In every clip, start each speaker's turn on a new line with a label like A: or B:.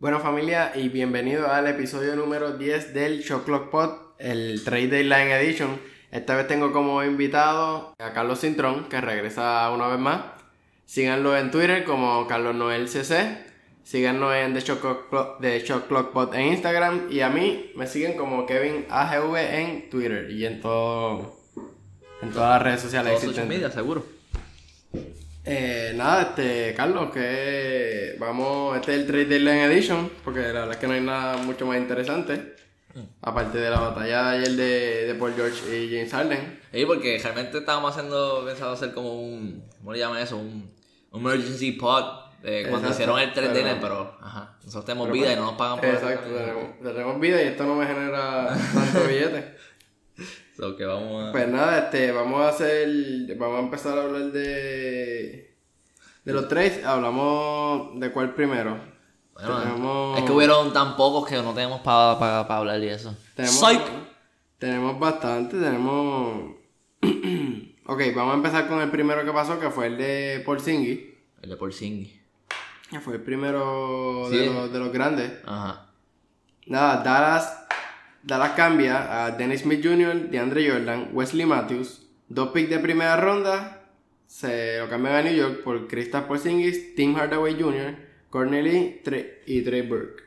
A: Bueno familia y bienvenido al episodio número 10 del Shot Clock Pod, el Trade Deadline Edition. Esta vez tengo como invitado a Carlos Cintrón, que regresa una vez más. Síganlo en Twitter como Carlos Noel CC. Síganos en The Shot Clock, The Shot Clock Pod en Instagram. Y a mí me siguen como Kevin AGV en Twitter y en todo en todas las redes sociales
B: Todos social
A: existentes.
B: media, seguro.
A: Eh, nada, este, Carlos, que vamos, este es el Trade Deadline Edition, porque la verdad es que no hay nada mucho más interesante, aparte de la batalla de ayer de, de Paul George y James Harden.
B: Sí, porque realmente estábamos haciendo, pensado hacer como un, ¿cómo le llaman eso? Un, un emergency pod de cuando
A: Exacto,
B: hicieron el 3
A: pero-
B: d pero, ajá, nosotros tenemos vida
A: pues,
B: y no nos pagan por
A: Exacto, tenemos, tenemos vida y esto no me genera tanto billete.
B: So que vamos a...
A: Pues nada, este, vamos a hacer, vamos a empezar a hablar de, de los trades, hablamos de cuál primero.
B: Bueno,
A: tenemos-
B: Es que hubieron tan pocos que no tenemos para hablar de eso.
A: Tenemos,
B: Psych.
A: tenemos bastante, tenemos... ok, vamos a empezar con el primero que pasó, que fue el de Porzingis.
B: El de Porzingis.
A: Que fue el primero
B: Sí.
A: de, los, de los grandes.
B: Ajá.
A: Nada, Dallas, Dallas cambia a Dennis Smith Jr., DeAndre Jordan, Wesley Matthews, dos picks de primera ronda, se lo cambian a New York por Kristaps Porzingis, Tim Hardaway Jr., Corneli Tre- y Trey Burke.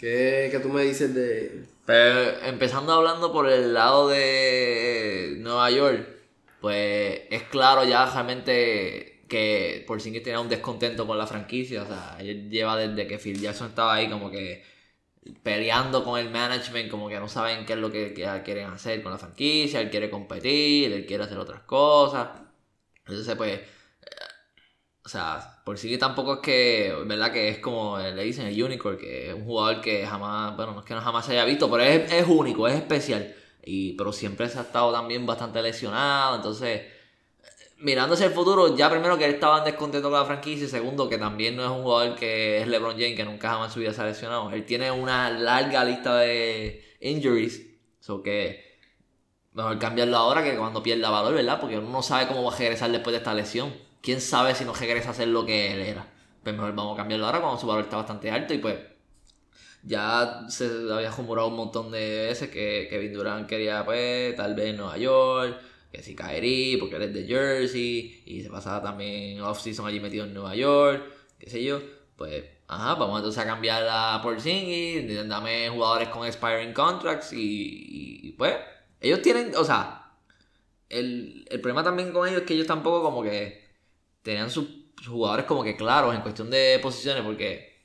A: ¿Qué, ¿Qué tú me dices de...?
B: Empezando hablando por el lado de Nueva York, pues es claro ya realmente que Porzingis tenía un descontento con la franquicia. O sea, él lleva desde que Phil Jackson estaba ahí como que peleando con el management, como que no saben qué es lo que, quieren hacer con la franquicia, él quiere competir, él quiere hacer otras cosas. Entonces, pues, o sea, por sí que tampoco es que, ¿verdad? Que es como le dicen el Unicorn, que es un jugador que jamás, bueno, no es que no jamás se haya visto, pero es, es único, es especial. Y, pero siempre se ha estado también bastante lesionado, entonces, mirándose el futuro, ya primero que él estaba en descontento con la franquicia, y segundo que también no es un jugador que es LeBron James, que nunca jamás en su vida se ha lesionado. Él tiene una larga lista de injuries, so que mejor cambiarlo ahora que cuando pierda valor, ¿verdad? Porque uno no sabe cómo va a regresar después de esta lesión. ¿Quién sabe si no regresa a ser lo que él era? Pues mejor vamos a cambiarlo ahora cuando su valor está bastante alto y pues ya se había rumorado un montón de veces que Kevin Durant quería pues tal vez Nueva York, si Kyrie porque él es de Jersey y se pasaba también off-season allí metido en Nueva York, qué sé yo, pues ajá, vamos entonces a cambiar a Porzingis, dame jugadores con expiring contracts y, pues ellos tienen, o sea, el, el problema también con ellos es que ellos tampoco como que tenían sus jugadores como que claros en cuestión de posiciones porque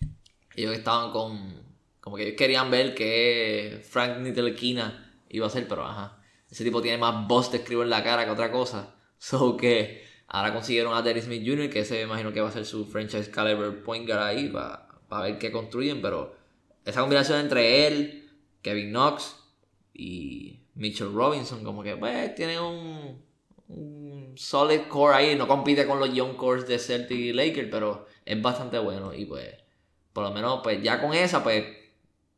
B: ellos estaban con como que ellos querían ver que Frank Ntilikina iba a ser pero ajá ese tipo tiene más voz de escribo en la cara que otra cosa so que ahora consiguieron a Dennis Smith Jr. que ese me imagino que va a ser su franchise caliber point guard ahí para ver qué construyen pero esa combinación entre él Kevin Knox y Mitchell Robinson como que pues tiene un un solid core ahí, no compite con los young cores de Celtic y Lakers, pero es bastante bueno y pues por lo menos pues ya con esa pues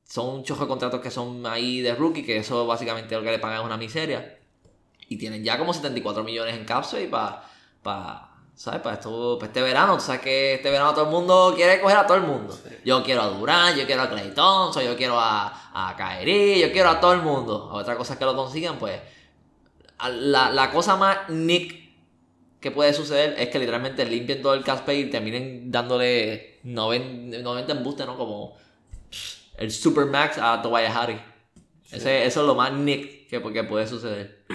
B: son un chojo de contratos que son ahí de rookie, que eso básicamente lo que le pagan es una miseria y tienen ya como 74 millones en capsule y para pa, ¿sabes? Para esto, para este verano, tú sabes que este verano todo el mundo quiere coger a todo el mundo. Yo quiero a Durant, yo quiero a Clay Thompson, yo quiero a, a Kyrie, yo quiero a todo el mundo. Otra cosa es que lo consigan, pues la, la cosa más nick que puede suceder es que literalmente limpien todo el pay y terminen dándole 90, 90 embustes, ¿no? Como el Supermax a Tobias. Ese, eso es lo más nick que, que puede suceder.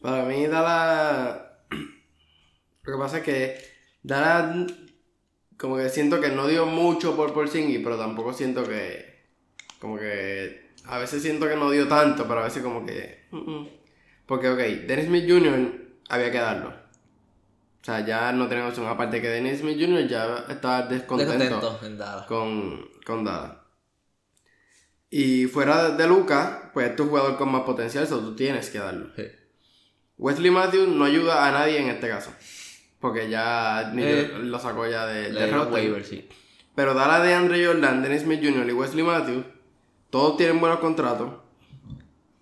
A: Para mí, Dallas. Lo que pasa es que Dallas. Como que siento que no dio mucho por Porzingis, pero tampoco siento que. Como que. A veces siento que no dio tanto, pero a veces como que. mm, mm. Porque, ok, Dennis Smith Jr. había que darlo. O sea, ya no tenemos opción. Aparte que Dennis Smith Jr. ya estaba descontento,
B: Descontento
A: con, con Dallas. Y fuera de Lucas, pues es un jugador con más potencial, eso tú tienes que darlo.
B: Sí.
A: Wesley Matthews no ayuda a nadie en este caso. Porque ya
B: Eh,
A: lo sacó ya de, de
B: waiver, sí.
A: Pero Dala de Andre Jordan, Dennis Smith Jr. y Wesley Matthews, todos tienen buenos contratos.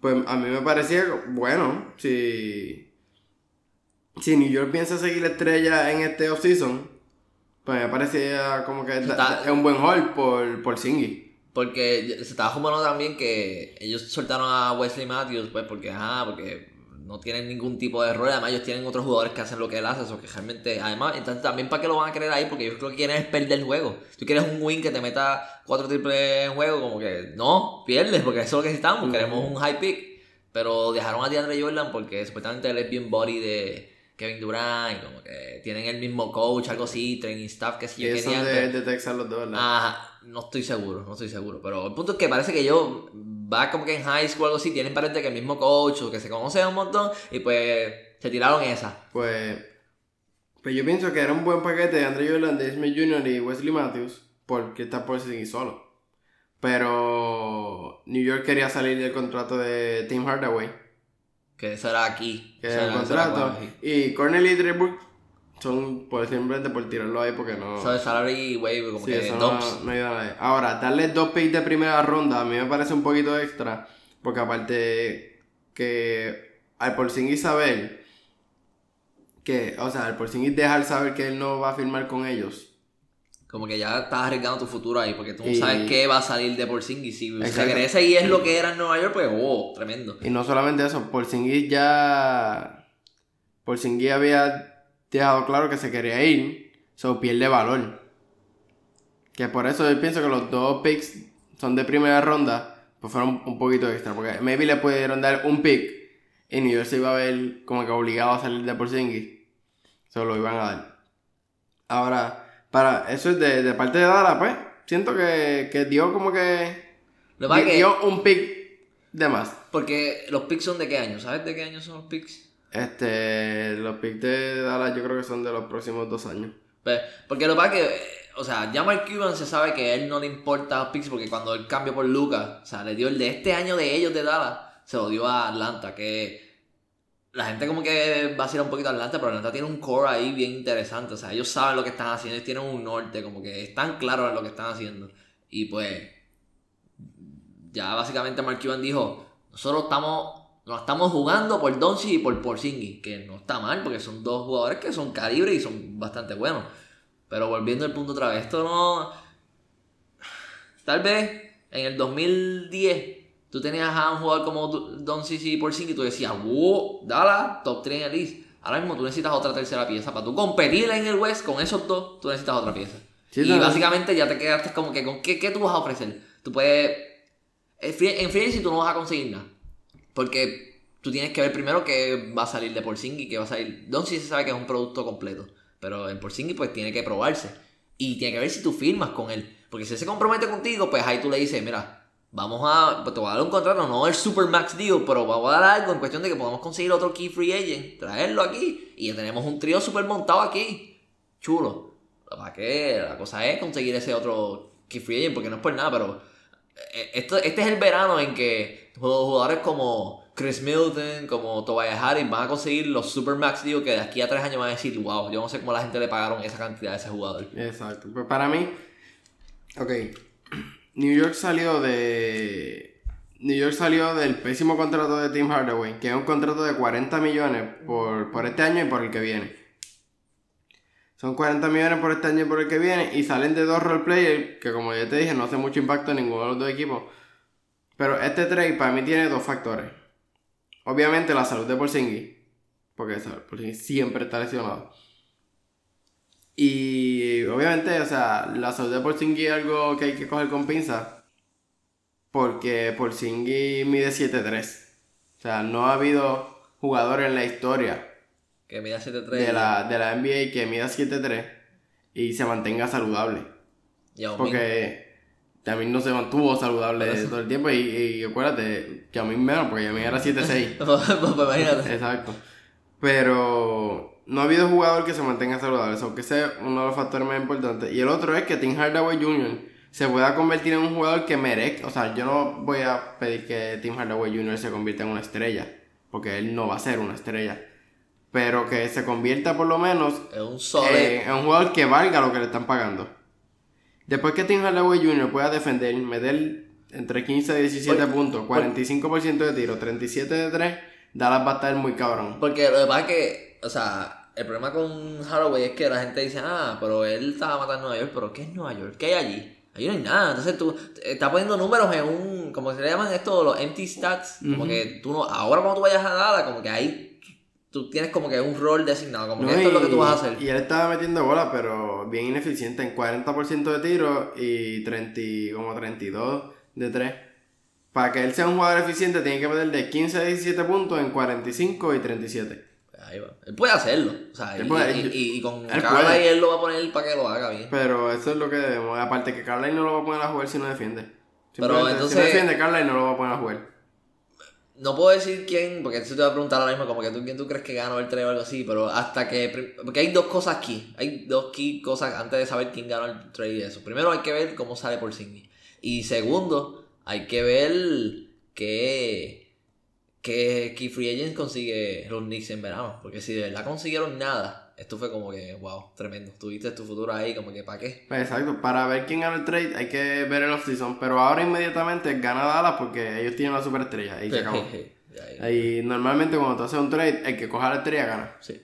A: Pues a mí me parecía, bueno, si, si New York piensa seguir la estrella en este offseason, Pues me parecía como que
B: Está-
A: es un buen haul por, por Singy.
B: Porque se estaba jugando también que ellos soltaron a Wesley Matthews, pues porque, ajá, porque no tienen ningún tipo de error. Además, ellos tienen otros jugadores que hacen lo que él hace, eso que realmente. Además, entonces también para qué lo van a querer ahí, porque ellos lo que quieren es perder el juego. Tú quieres un win que te meta cuatro triples en juego, como que no, pierdes, porque eso es lo que necesitamos. Queremos un high pick. Pero dejaron a DeAndre Jordan porque supuestamente él es bien body de Kevin Durant, y como que tienen el mismo coach, algo así, training staff, que
A: Y
B: yo quería.
A: de, de Texas los dos, ¿verdad?
B: Ah, no estoy seguro, no estoy seguro. Pero el punto es que parece que ellos va como que en high school o algo así, tienen parece que el mismo coach o que se conocen un montón y pues se tiraron esa.
A: Pues, pues yo pienso que era un buen paquete de Andre Jordan, Smith Jr. y Wesley Matthews, porque está por seguir solo. Pero New York quería salir del contrato de Tim Hardaway,
B: Que eso era aquí.
A: que
B: eso
A: era el contrato, y Cornell y Dribble son por simplemente por tirarlo ahí porque no.
B: Eso de salary wave, como
A: Sí,
B: que
A: eso no, no ayuda a nadie. Ahora, darle dos picks de primera ronda a mí me parece un poquito extra. Porque aparte que al Porzingis saber que, o sea, al Porzingis dejar saber que él no va a firmar con ellos.
B: Como que ya estás arriesgando tu futuro ahí, porque tú no
A: Y-
B: sabes qué va a salir de Porzingis. Si regresa y es lo que era en Nueva York, pues, oh, tremendo.
A: Y no solamente eso, Porzingis ya... Porzingis había dejado claro que se quería ir. So pierde valor. Que por eso yo pienso que los dos picks son de primera ronda. Pues fueron un poquito extra. Porque maybe le pudieron dar un pick. Y New York se iba a ver como que obligado a salir de Porzingis. Se lo iban a dar. Ahora, para eso es de, de parte de Dallas, pues. Siento que, que dio como que.
B: Lo que
A: dio un pick de más.
B: Porque los picks son de qué año, ¿sabes de qué año son los picks?
A: Este, los picks de Dallas yo creo que son de los próximos dos años.
B: Pues, porque lo que pasa es que, o sea, ya Mark Cuban se sabe que a él no le importa los picks porque cuando él cambió por Lucas, o sea, le dio el de este año de ellos de Dallas, se lo dio a Atlanta, que la gente como que vacila un poquito a Atlanta, pero Atlanta tiene un core ahí bien interesante, o sea, ellos saben lo que están haciendo, ellos tienen un norte, como que están claros en lo que están haciendo. Y pues, ya básicamente Mark Cuban dijo, nosotros estamos, nos estamos jugando por Doncic y por Porzingis, que no está mal, porque son dos jugadores que son calibre y son bastante buenos. Pero volviendo al punto otra vez, esto no... Tal vez en el 2010 tú tenías a un jugador como Du- Doncic y Porzingis y tú decías, wow, Dallas, top 3 en el East. Ahora mismo tú necesitas otra tercera pieza. Para tú competir en el West con esos dos, tú necesitas otra pieza.
A: Sí,
B: y básicamente ya te quedaste como que con qué, qué tú vas a ofrecer. Tú puedes... En free agency tú no vas a conseguir nada. Porque tú tienes que ver primero que va a salir de Porzingis, que va a salir... Doncic se sabe que es un producto completo. Pero en Porzingis pues tiene que probarse. Y tiene que ver si tú firmas con él. Porque si él se compromete contigo, pues ahí tú le dices, mira, vamos a... Pues te voy a dar un contrato, no el super max deal, pero vamos a dar algo en cuestión de que podamos conseguir otro key free agent, traerlo aquí. Y ya tenemos un trío super montado aquí. Chulo. ¿Para qué? La cosa es conseguir ese otro key free agent, porque no es por nada, pero... eh, Esto, este es el verano en que jugadores como Chris Middleton, como Tobias Harris van a conseguir los Supermax deal que de aquí a tres años van a decir, wow, yo no sé cómo la gente le pagaron esa cantidad a ese jugador.
A: Exacto. Pues para mí, ok, New York salió de... New York salió del pésimo contrato de Tim Hardaway, que es un contrato de 40 millones por, por este año y por el que viene. Son 40 millones por este año y por el que viene, y salen de dos roleplayers, que como ya te dije, no hace mucho impacto en ninguno de los dos equipos. Pero este trade para mí tiene dos factores. Obviamente la salud de Porzingis, porque. Porzingis siempre está lesionado. Y obviamente, o sea, la salud de Porzingis es algo que hay que coger con pinza. Porque Porzingis mide 7'3. O sea, no ha habido jugador en la historia
B: Que mida 7'3
A: de la, de la NBA que mida 7'3 y se mantenga saludable.
B: Yao.
A: Porque también no se mantuvo saludable todo el tiempo. Y, y acuérdate, que a mí menos, porque a mí era 7'6.
B: Pues imagínate.
A: Exacto. Pero no ha habido jugador que se mantenga saludable, aunque sea uno de los factores más importantes. Y el otro es que Tim Hardaway Jr. se pueda convertir en un jugador que merezca. O sea, yo no voy a pedir que Tim Hardaway Jr. se convierta en una estrella, porque él no va a ser una estrella. Pero que se convierta por lo menos
B: Es un
A: eh, en un jugador que valga lo que le están pagando. Después que Tim Hardaway Jr. pueda defender, meter entre 15 y 17
B: Por-
A: puntos, 45% de tiro, 37 de 3, Dallas va a estar muy cabrón.
B: Porque lo que pasa es que, o sea, el problema con Haraway es que la gente dice, ah, pero él estaba matando a Nueva York, pero ¿qué es Nueva York? ¿Qué hay allí? Allí no hay nada. Entonces tú estás poniendo números en un, como se le llaman esto, los empty stats. Como que tú no, ahora cuando tú vayas a nada, como que ahí tú tienes como que un rol designado, como que esto es lo que tú vas a hacer.
A: Y él estaba metiendo bola, pero bien ineficiente, en 40% de tiro y 30, como 32 de 3. Para que él sea un jugador eficiente, tiene que meter de 15 a 17 puntos en 45 y 37.
B: Ahí va. Él puede hacerlo. O sea, y, con Carla y él lo va a poner para que lo haga bien.
A: Pero eso es lo que debemos. Aparte que Carla no lo va a poner a jugar si no defiende. Pero entonces. Si no defiende Carla no lo va a poner a jugar.
B: No puedo decir quién, porque eso te va a preguntar ahora mismo, como que tú, quién tú crees que ganó el trade o algo así, pero hasta que. Porque hay dos cosas aquí. Hay dos key cosas antes de saber quién ganó el trade y eso. Primero hay que ver cómo sale por Sidney. Y segundo, hay que ver que, que Free Agents consigue los Knicks en verano. Porque si de verdad consiguieron nada, esto fue como que, wow, tremendo. Tuviste tu futuro ahí, como que, ¿para qué?
A: Pues exacto, para ver quién gana el trade hay que ver el off-season. Pero ahora inmediatamente gana Dallas porque ellos tienen la superestrella. Y se acabó. y normalmente cuando tú haces un trade, el que coja la estrella gana. Sí.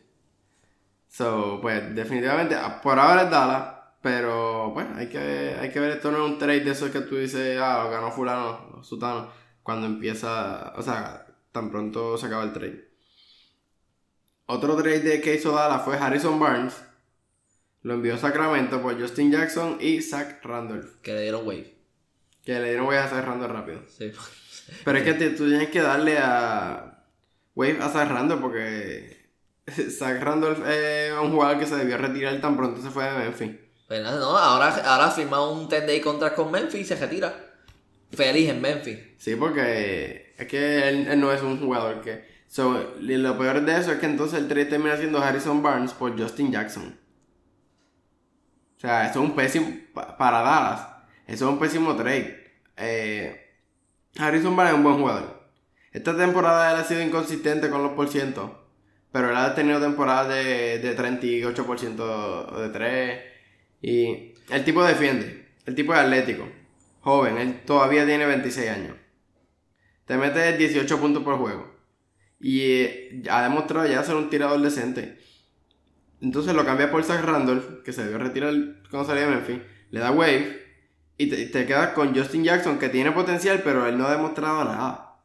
A: So, pues definitivamente, por ahora es Dallas. Pero, bueno, hay que, hay que ver, esto no es un trade de esos que tú dices, ah, ganó fulano, sutano, cuando empieza, o sea, tan pronto se acaba el trade. Otro trade que hizo Dallas fue Harrison Barnes. Lo envió a Sacramento por Justin Jackson y Zach Randolph.
B: Que le dieron wave.
A: Que le dieron wave a Zach Randolph rápido. Sí. Pero es que tú tienes que darle a wave a Zach Randolph porque Zach Randolph es un jugador que se debió retirar tan pronto se fue de Memphis.
B: Pues no, ahora, ahora ha firmado un 10 day contract con Memphis y se retira. Feliz en Memphis.
A: Sí, porque es que él, no es un jugador que. Lo peor de eso es que entonces el trade termina siendo Harrison Barnes por Justin Jackson. O sea, eso es un pésimo. Para Dallas, eso es un pésimo trade. Eh, Harrison Barnes es un buen jugador. Esta temporada él ha sido inconsistente con los porcientos. Pero él ha tenido temporadas de, de 38% de 3. Y el tipo defiende. El tipo es atlético. Joven. Él todavía tiene 26 años. Te mete 18 puntos por juego. Y eh, ha demostrado ya ser un tirador decente. Entonces lo cambia por Zach Randolph, que se debió retirar cuando salía de Memphis. Le da wave. Y te, te quedas con Justin Jackson, que tiene potencial, pero él no ha demostrado nada.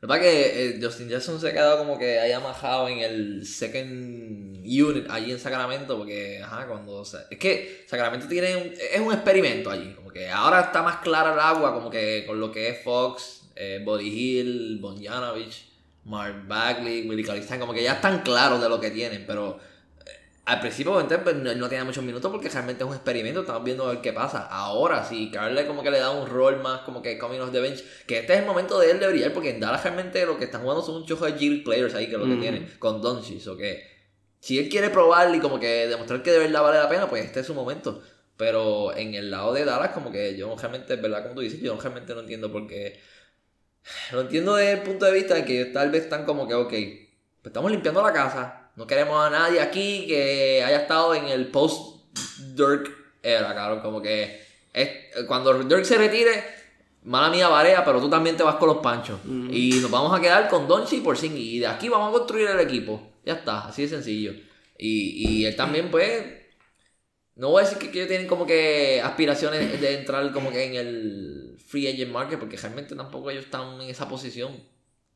B: Lo que pasa es que eh, Justin Jackson se ha quedado como que haya majado en el second unit allí en Sacramento, porque, ajá, cuando... es que Sacramento tiene es un experimento allí, como que ahora está más clara el agua, como que con lo que es Fox, eh, Body Hill, Bonjanovich, Mark Bagley, Willie Calistan, como que ya están claros de lo que tienen, pero al principio pues, no, tenía muchos minutos porque realmente es un experimento, estamos viendo a ver qué pasa. Ahora sí, Carle como que le da un rol más como que coming off the bench, que este es el momento de él de brillar porque en Dallas realmente lo que están jugando son un chojo de G players ahí que lo que tienen con Doncic o que si él quiere probar y como que demostrar que de verdad vale la pena, pues este es su momento. Pero en el lado de Dallas como que yo realmente, es verdad como tú dices, yo realmente no entiendo por qué... Lo entiendo desde el punto de vista de que tal vez están como que, ok, pues estamos limpiando la casa, no queremos a nadie aquí que haya estado en el post-Dirk era, cabrón. Como que es, cuando Dirk se retire, mala mía, Varea, pero tú también te vas con los panchos. Y nos vamos a quedar con Donchi por Singh. Y de aquí vamos a construir el equipo. Ya está, así de sencillo. Y, y él también, pues. No voy a decir que, ellos tienen como que aspiraciones de entrar como que en el free agent market, porque realmente tampoco ellos están en esa posición.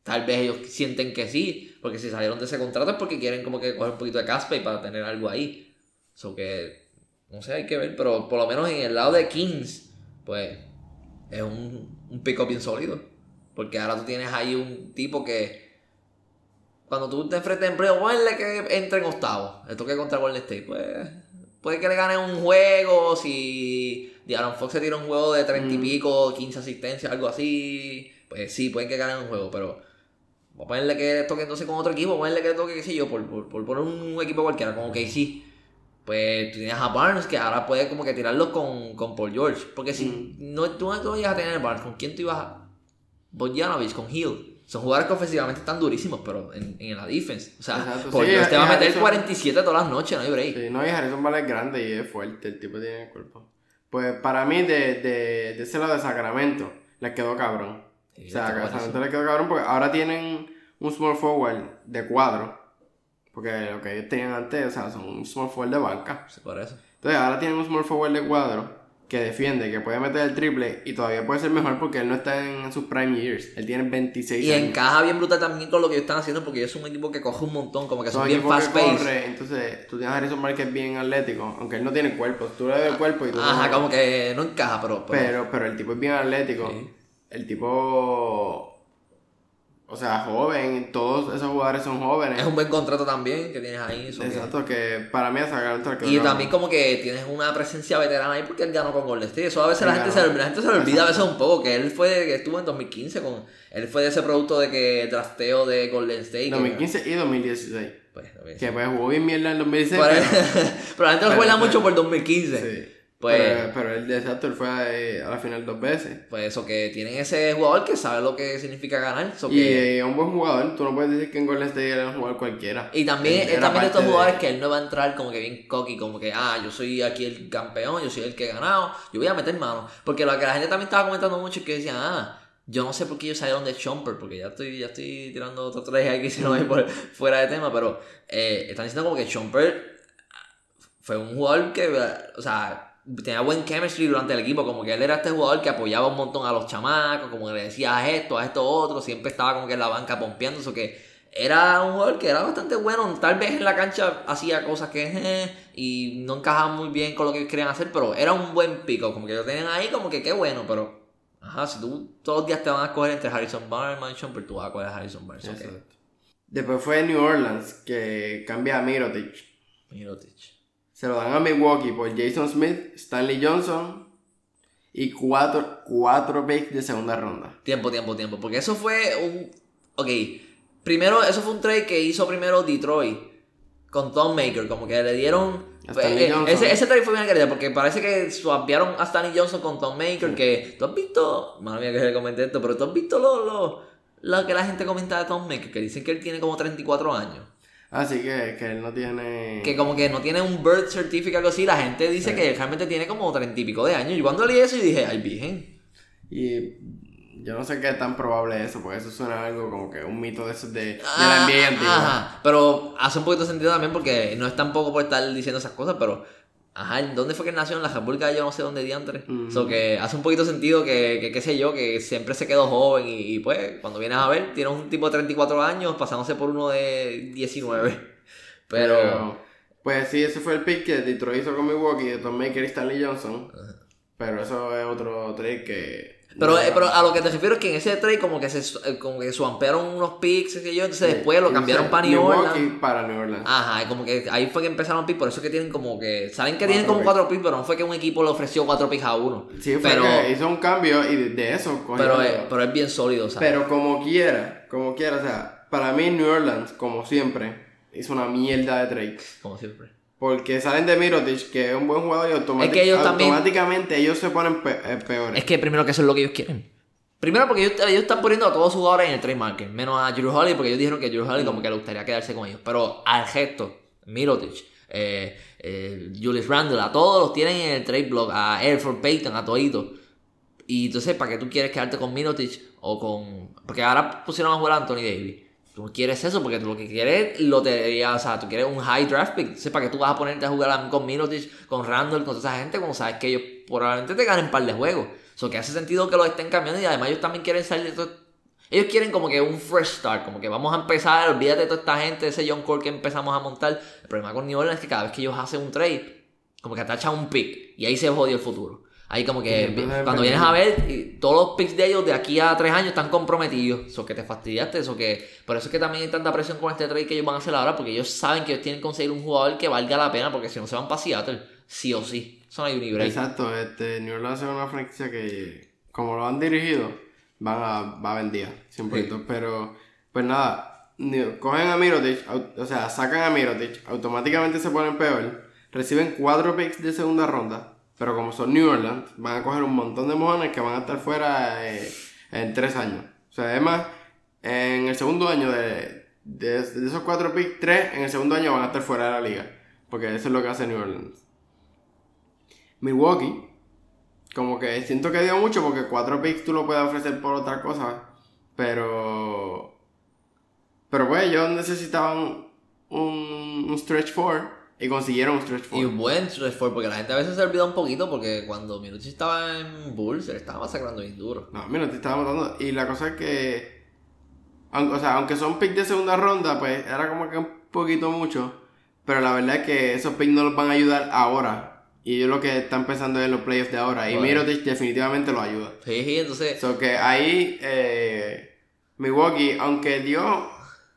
B: Tal vez ellos sienten que sí, porque si salieron de ese contrato es porque quieren como que coger un poquito de caspa y para tener algo ahí. Eso que, no sé, hay que ver, pero por lo menos en el lado de Kings, pues es un, un pick-up bien sólido. Porque ahora tú tienes ahí un tipo que, cuando tú te enfrentas en empleo, ponle que entre en octavo, le toque contra Golden State, pues puede que le gane un juego, si Aaron Fox se tira un juego de 30 y mm. pico, 15 asistencias, algo así, pues sí, pueden que ganen un juego, pero Vamos a ponerle que toque entonces con otro equipo, ponerle que toque, qué sé yo, por, por, poner un equipo cualquiera, como KC. Pues tú tienes a Barnes que ahora puede como que tirarlos con, con Paul George. Porque si mm. no, tú no ibas a tener Barnes, ¿con quién tú ibas a...? Bojanovic, con Hill. Son jugadores que ofensivamente están durísimos, pero en, en la defense. O sea, Paul George te va a meter 47 todas las noches, no hay break.
A: Sí, no, y Harrison Vale es grande y es fuerte, el tipo tiene el cuerpo. Pues para mí, de, de, de lado de Sacramento, le quedó cabrón o sea, a le quedó cabrón porque ahora tienen un small forward de cuadro. Porque lo que ellos tenían antes, o sea, son un small forward de banca.
B: Sí, por eso.
A: Entonces ahora tienen un small forward de cuadro que defiende, que puede meter el triple y todavía puede ser mejor porque él no está en sus prime years. Él tiene 26
B: Y
A: años.
B: encaja bien brutal también con lo que ellos están haciendo porque ellos son un equipo que coge un montón, como que son
A: Son
B: bien fast
A: corre, entonces tú tienes a Harrison es bien atlético, aunque él no tiene cuerpo. Tú le ves el cuerpo y tú
B: Ajá,
A: no-
B: como que no encaja, pero. pero-
A: Pero, pero el tipo es bien atlético.
B: Sí.
A: El tipo. O sea, joven. Todos esos jugadores son jóvenes.
B: es un buen contrato también que tienes ahí. que-
A: Exacto, que para mí es sacar un
B: Y también como que tienes una presencia veterana ahí porque él ganó con Golden State. Eso a veces la gente, se, la gente se le olvida a veces un poco que él fue, que estuvo en 2015 con... Él fue de ese producto de que drafteo de Golden State. que-
A: 2015 y 2016.
B: pues, 2015.
A: Que pues jugó bien mierda en 2016.
B: Pero,
A: pero-
B: pero la gente lo recuerda mucho por 2015.
A: sí.
B: Pues-
A: pero, pero exacto, él fue a, a la final dos veces.
B: Pues eso, que tienen ese jugador que sabe lo que significa ganar.
A: Y
B: que-
A: es un buen jugador. Tú no puedes decir que en Golden State era un jugador cualquiera.
B: Y también
A: Él
B: también de estos jugadores que él no va a entrar como que bien cocky, como que, ah, yo soy aquí el campeón, yo soy el que he ganado, yo voy a meter mano. Porque lo que la gente también estaba comentando mucho es que decían, ah, yo no sé por qué ellos salieron de Chomper, porque ya estoy, ya estoy tirando otro tres aquí si no voy por fuera de tema, pero eh, están diciendo como que Chomper fue un jugador que, o sea, tenía buen chemistry durante el equipo, como que él era este jugador que apoyaba un montón a los chamacos, como que le decía "Haz esto, a esto otro, siempre estaba como que en la banca pompeando, eso que era un jugador que era bastante bueno, tal vez en la cancha hacía cosas que eh, y no encajaba muy bien con lo que querían hacer, pero era un buen pico, como que lo tenían ahí como que qué bueno, pero ajá, si tú todos los días te van a escoger entre Harrison Barnes y Mike Shumpert, tú vas a coger a Harrison Barnes, ok.
A: Exacto. Después fue New Orleans, que cambia a Mirotic.
B: Mirotic.
A: Se lo dan a Milwaukee por Jason Smith, Stanley Johnson y cuatro, cuatro picks de segunda ronda.
B: Tiempo, tiempo, tiempo. Porque eso fue un. Ok. Primero, eso fue un trade que hizo primero Detroit con Tom Maker. Como que le dieron. Eh,
A: Johnson.
B: ese, ese trade fue bien querido porque parece que swapearon a Stanley Johnson con Tom Maker. Que tú has visto. Madre mía, que le comenté esto, pero tú has visto lo, lo, lo que la gente comenta de Tom Maker. Que dicen que él tiene como 34 años.
A: Así que, que él no tiene.
B: Que como que no tiene un birth certificate o algo así. La gente dice
A: Sí.
B: que realmente tiene como 30 y pico de años. Y cuando leí eso, yo dije, ay, virgen.
A: Y yo no sé qué tan probable es eso, porque eso suena algo como que un mito de de, de
B: Ah,
A: la NBA antigua.
B: Ajá, pero hace un poquito de sentido también porque no es tampoco por estar diciendo esas cosas, pero. Ajá, ¿en ¿dónde fue que nació? En la República, yo no sé dónde diantre.
A: Mm.
B: So que hace un poquito sentido que, que, qué sé yo, que siempre se quedó joven y, y, pues, cuando vienes a ver, tiene un tipo de 34 años pasándose por uno de 19. Pero.
A: Pues sí, ese fue el pick que Detroit hizo con Milwaukee de Tom Maker y Stanley Johnson. Pero eso es otro trade que.
B: Pero, eh, pero a lo que te refiero es que en ese trade como que se eh, como que swampearon unos picks, qué yo, entonces después lo cambiaron para New Orleans.
A: para New Orleans.
B: Ajá, como que ahí fue que empezaron picks, por eso es que tienen como que. Saben que tienen como
A: picks.
B: cuatro picks, pero no fue que un equipo le ofreció cuatro picks a uno.
A: sí, fue
B: pero,
A: que hizo un cambio y de, de eso cogió
B: pero, es, pero es bien sólido, ¿sabes?
A: Pero como quiera, como quiera, o sea, para mí New Orleans, como siempre, hizo una mierda de trade.
B: Como siempre.
A: Porque salen de Mirotic, que es un buen jugador, y automátic-
B: Es que ellos también-
A: automáticamente ellos se ponen pe- eh, peores.
B: Es que primero que eso es lo que ellos quieren. Primero porque ellos, ellos están poniendo a todos sus jugadores en el trade market, menos a Drew Holiday, porque ellos dijeron que Drew Holiday como que le gustaría quedarse con ellos. Pero al gesto, Mirotic, eh, eh, Julius Randle, a todos los tienen en el trade block, a Airford Payton, a todito. Y entonces, ¿para qué tú quieres quedarte con Mirotic o con... Porque ahora pusieron a jugar a Anthony Davis. Tú no quieres eso porque tú lo que quieres es lotería, o sea, tú quieres un high draft pick. Entonces, ¿para qué tú vas a ponerte a jugar con Mirotic, con Randall, con toda esa gente cuando sabes que ellos probablemente te ganen un par de juegos? Eso que hace sentido que los estén cambiando y además ellos también quieren salir de todo. Ellos quieren como que un fresh start, como que vamos a empezar, olvídate de toda esta gente, ese John Core que empezamos a montar. El problema con New es que cada vez que ellos hacen un trade, como que atachan un pick y ahí se jodió el futuro. Ahí como que
A: Sí,
B: cuando vienes a ver, y todos los picks de ellos de aquí a tres años están comprometidos. Eso que te fastidiaste, eso que. Por eso es que también hay tanta presión con este trade que ellos van a hacer ahora, porque ellos saben que ellos tienen que conseguir un jugador que valga la pena, porque si no se van para Seattle, sí o sí. Eso no hay un.
A: Exacto, este, New Orleans es una franquicia que, como lo han dirigido, van a, va a vendida, 100%. Pero, pues nada, cogen a Mirotic, o sea, sacan a Mirotic, automáticamente se ponen peor, reciben cuatro picks de segunda ronda, pero como son New Orleans, van a coger un montón de mojones que van a estar fuera eh, en tres años. O sea, además, en el segundo año de, de, esos cuatro picks, tres en el segundo año van a estar fuera de la liga. Porque eso es lo que hace New Orleans. Milwaukee, como que siento que dio mucho porque cuatro picks tú lo puedes ofrecer por otra cosa. Pero. Pero pues ellos necesitaban un, un stretch 4 y consiguieron un stretch 4.
B: Y un buen stretch 4, porque la gente a veces se olvida un poquito porque cuando Minucci estaba en Bulls, él estaba masacrando bien duro.
A: No, mira, te estaba matando. Y la cosa es que. aunque- O sea, aunque son picks de segunda ronda, pues era como que un poquito mucho. Pero la verdad es que esos picks no los van a ayudar ahora. Y ellos lo que están pensando es en los playoffs de ahora. Y. Mirotic definitivamente los ayuda.
B: Sí, sí, entonces.
A: So que ahí eh, Milwaukee, aunque dio,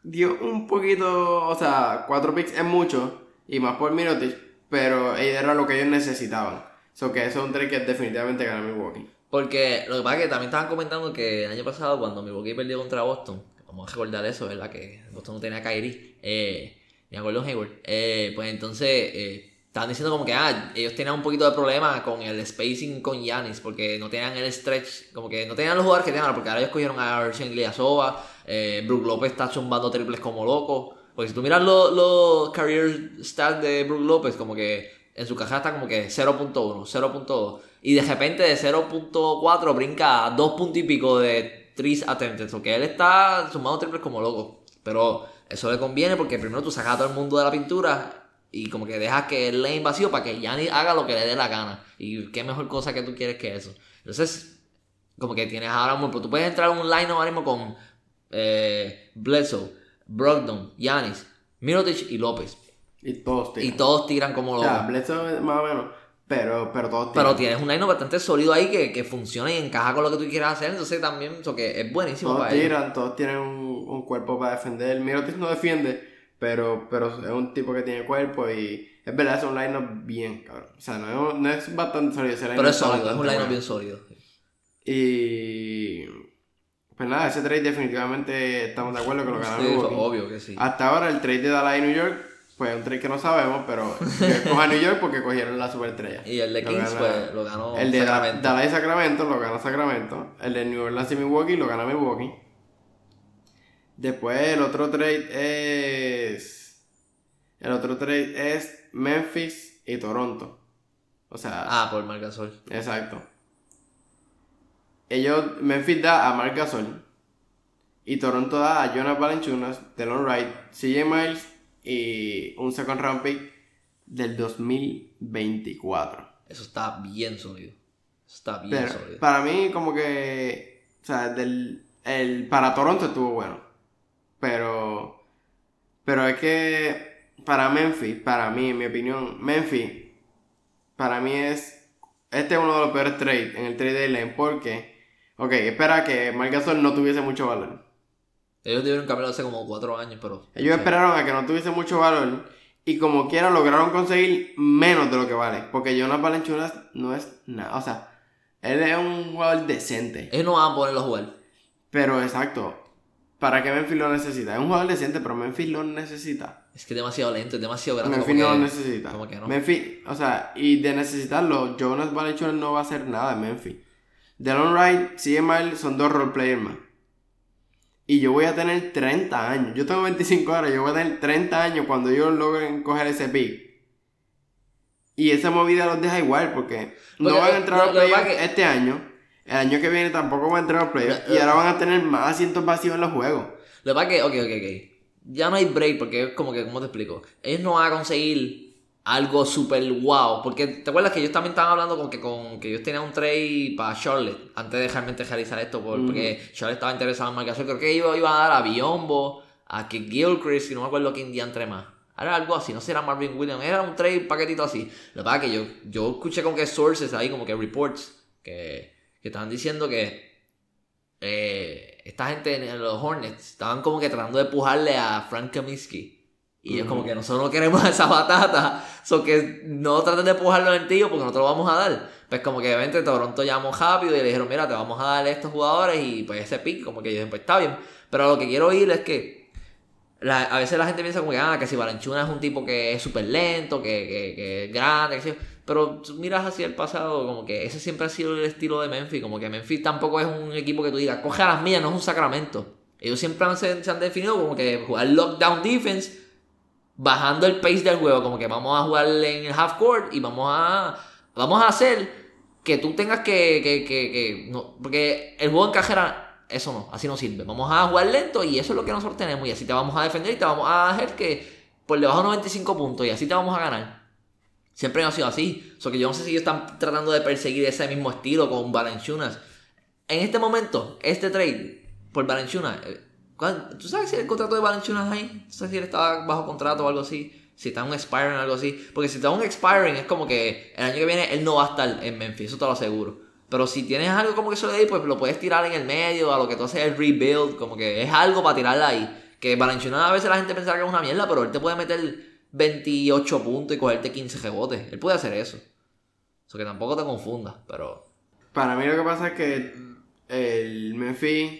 A: dio un poquito, o sea, cuatro picks es mucho, y más por Mirotic, pero era lo que ellos necesitaban. So que eso es un trade que definitivamente gana Milwaukee.
B: Porque lo que pasa es que también estaban comentando que el año pasado, cuando Milwaukee perdió contra Boston, vamos a recordar eso, ¿verdad? Que Boston no tenía a Kyrie, eh, ni a Gordon Hayward. Eh, pues entonces, eh, estaban diciendo como que, ah, ellos tenían un poquito de problema con el spacing con Giannis, porque no tenían el stretch, como que no tenían los jugadores que tenían, porque ahora ellos cogieron a Arsen Ilyasova, eh, Brook López está chumbando triples como loco. Porque si tú miras los los career stats de Brook López, como que en su caja está como que 0.1, 0.2. Y de repente de 0.4 brinca a 2 puntos y pico de 3 attempts. O que él está sumando triples como loco. Pero eso le conviene porque primero tú sacas a todo el mundo de la pintura y como que dejas que el lane vacío para que Giannis haga lo que le dé la gana. Y qué mejor cosa que tú quieres que eso. Entonces, como que tienes ahora muy... Tú puedes entrar en un line ahora mismo con eh, Bledsoe, Brogdon, Giannis, Mirotic y López.
A: Y todos
B: Y
A: tiran.
B: todos tiran como
A: O
B: locos.
A: sea, Bledsoe más o menos, pero, pero todos tiran.
B: Pero tienes un line bastante sólido ahí que, que funciona y encaja con lo que tú quieras hacer. Entonces también, eso que es buenísimo
A: Todos
B: para ellos.
A: tiran, todos tienen un, un cuerpo para defender. Mirotic no defiende, pero, pero es un tipo que tiene cuerpo y es verdad, es un line bien, cabrón. O sea, no es, no es bastante sólido. ese
B: Pero es sólido, es un line bien sólido.
A: Y. Pues nada, ese trade definitivamente estamos de acuerdo que lo ganamos.
B: Sí, obvio que sí.
A: Hasta ahora el trade de Dallas y New York, pues es un trade que no sabemos, pero yo cojo a New York porque cogieron la superestrella.
B: Y el de
A: Lo
B: Kings,
A: gana-
B: pues, lo ganó
A: El de
B: Sacramento.
A: Dallas y Sacramento lo gana Sacramento. El de New Orleans y Milwaukee lo gana Milwaukee. Después el otro trade es. El otro trade es Memphis y Toronto. O sea,
B: Ah, por Marc Gasol.
A: exacto. Ellos, Memphis da a Marc Gasol. Y Toronto da a Jonas Valanciunas, Delon Wright, CJ Miles y un second round pick del 2024.
B: Eso está bien sólido. Eso está bien
A: Pero
B: sólido.
A: para mí, como que. O sea, del, el, para Toronto estuvo bueno. Pero. Pero es que. Para Memphis, para mí, en mi opinión, Memphis. Para mí es. Este es uno de los peores trades en el trade deadline. Porque. Ok, espera que Marc Gasol no tuviese mucho valor.
B: Ellos debieron cambiarlo hace como cuatro años, pero.
A: Ellos
B: Sí.
A: esperaron a que no tuviese mucho valor. Y como quiera lograron conseguir menos de lo que vale. Porque Jonas Valanciunas no es nada. O sea, él es un jugador decente.
B: Ellos no van a ponerlo a jugar.
A: Pero exacto. ¿Para qué Memphis lo necesita? Es un jugador decente, pero Memphis lo necesita.
B: Es que es demasiado lento, es demasiado grande.
A: Memphis no
B: que-
A: lo necesita.
B: como que no.
A: Memphis, o sea, y de necesitarlo, Jonas Valanciunas no va a hacer nada en Memphis. Delon Wright, CJ Miles son dos role players más. Y yo voy a tener 30 años. Yo tengo 25 ahora, yo voy a tener 30 años cuando ellos logren coger ese pick. Y esa movida los deja igual porque, no van a entrar a
B: lo-
A: los playoffs
B: que-
A: este año. El año que viene tampoco van a entrar a los playoffs. Y ahora van a tener más asientos vacíos en los juegos.
B: Lo que pasa es que, ok, ok, ok. Ya no hay break porque es como que, ¿cómo te explico? Ellos no van a conseguir algo super wow. Porque te acuerdas que ellos también estaban hablando con que, con que ellos tenían un trade para Charlotte antes de realmente realizar esto. por- Porque Charlotte estaba interesado en Marc Gasol. Creo que ellos iban a dar a Biombo, a Kid Gilchrist y no me acuerdo quién día entre más. Era algo así, no sé, era Marvin Williams, era un trade paquetito así. Lo que pasa es que yo, yo escuché como que sources ahí, como que reports, que, que estaban diciendo que eh, esta gente en los Hornets estaban como que tratando de empujarle a Frank Kaminsky. Y ellos como que nosotros no queremos esa batata. So que no traten de empujarlo en el tío porque nosotros lo vamos a dar. Pues como que obviamente Toronto llamó rápido y le dijeron, mira, te vamos a dar estos jugadores y pues ese pick, como que dije, pues está bien. Pero lo que quiero oír es que la- a veces la gente piensa como que, ah, que si Balanchuna es un tipo que es súper lento, que, que, que es grande, que. Pero tú miras hacia el pasado, como que ese siempre ha sido el estilo de Memphis. Como que Memphis tampoco es un equipo que tú digas, coge a las mías, no es un Sacramento. Ellos siempre han- se, se han definido como que jugar lockdown defense, bajando el pace del juego. Como que vamos a jugar en el half court y vamos a, vamos a hacer que tú tengas que, que, que, que no, porque el juego en cajera, eso no, así no sirve. Vamos a jugar lento y eso es lo que nosotros tenemos y así te vamos a defender y te vamos a hacer que por debajo de 95 puntos y así te vamos a ganar. Siempre ha sido así. O sea que yo no sé si ellos están tratando de perseguir ese mismo estilo con Valenciunas. En este momento, este trade por Valenciunas, eh, ¿cuál- ¿tú sabes si el contrato de Valenciunas ahí? ¿Tú sabes si él estaba bajo contrato o algo así? Si está un expiring o algo así. Porque si está un expiring es como que el año que viene él no va a estar en Memphis, eso te lo aseguro. Pero si tienes algo como que eso de ahí, pues lo puedes tirar en el medio, a lo que tú haces el rebuild, como que es algo para tirarla ahí. Que Valenciunas a veces la gente pensaba que es una mierda, pero él te puede meter 28 puntos y cogerte 15 rebotes. Él puede hacer eso. Eso que tampoco te confundas, pero...
A: Para mí lo que pasa es que el Memphis,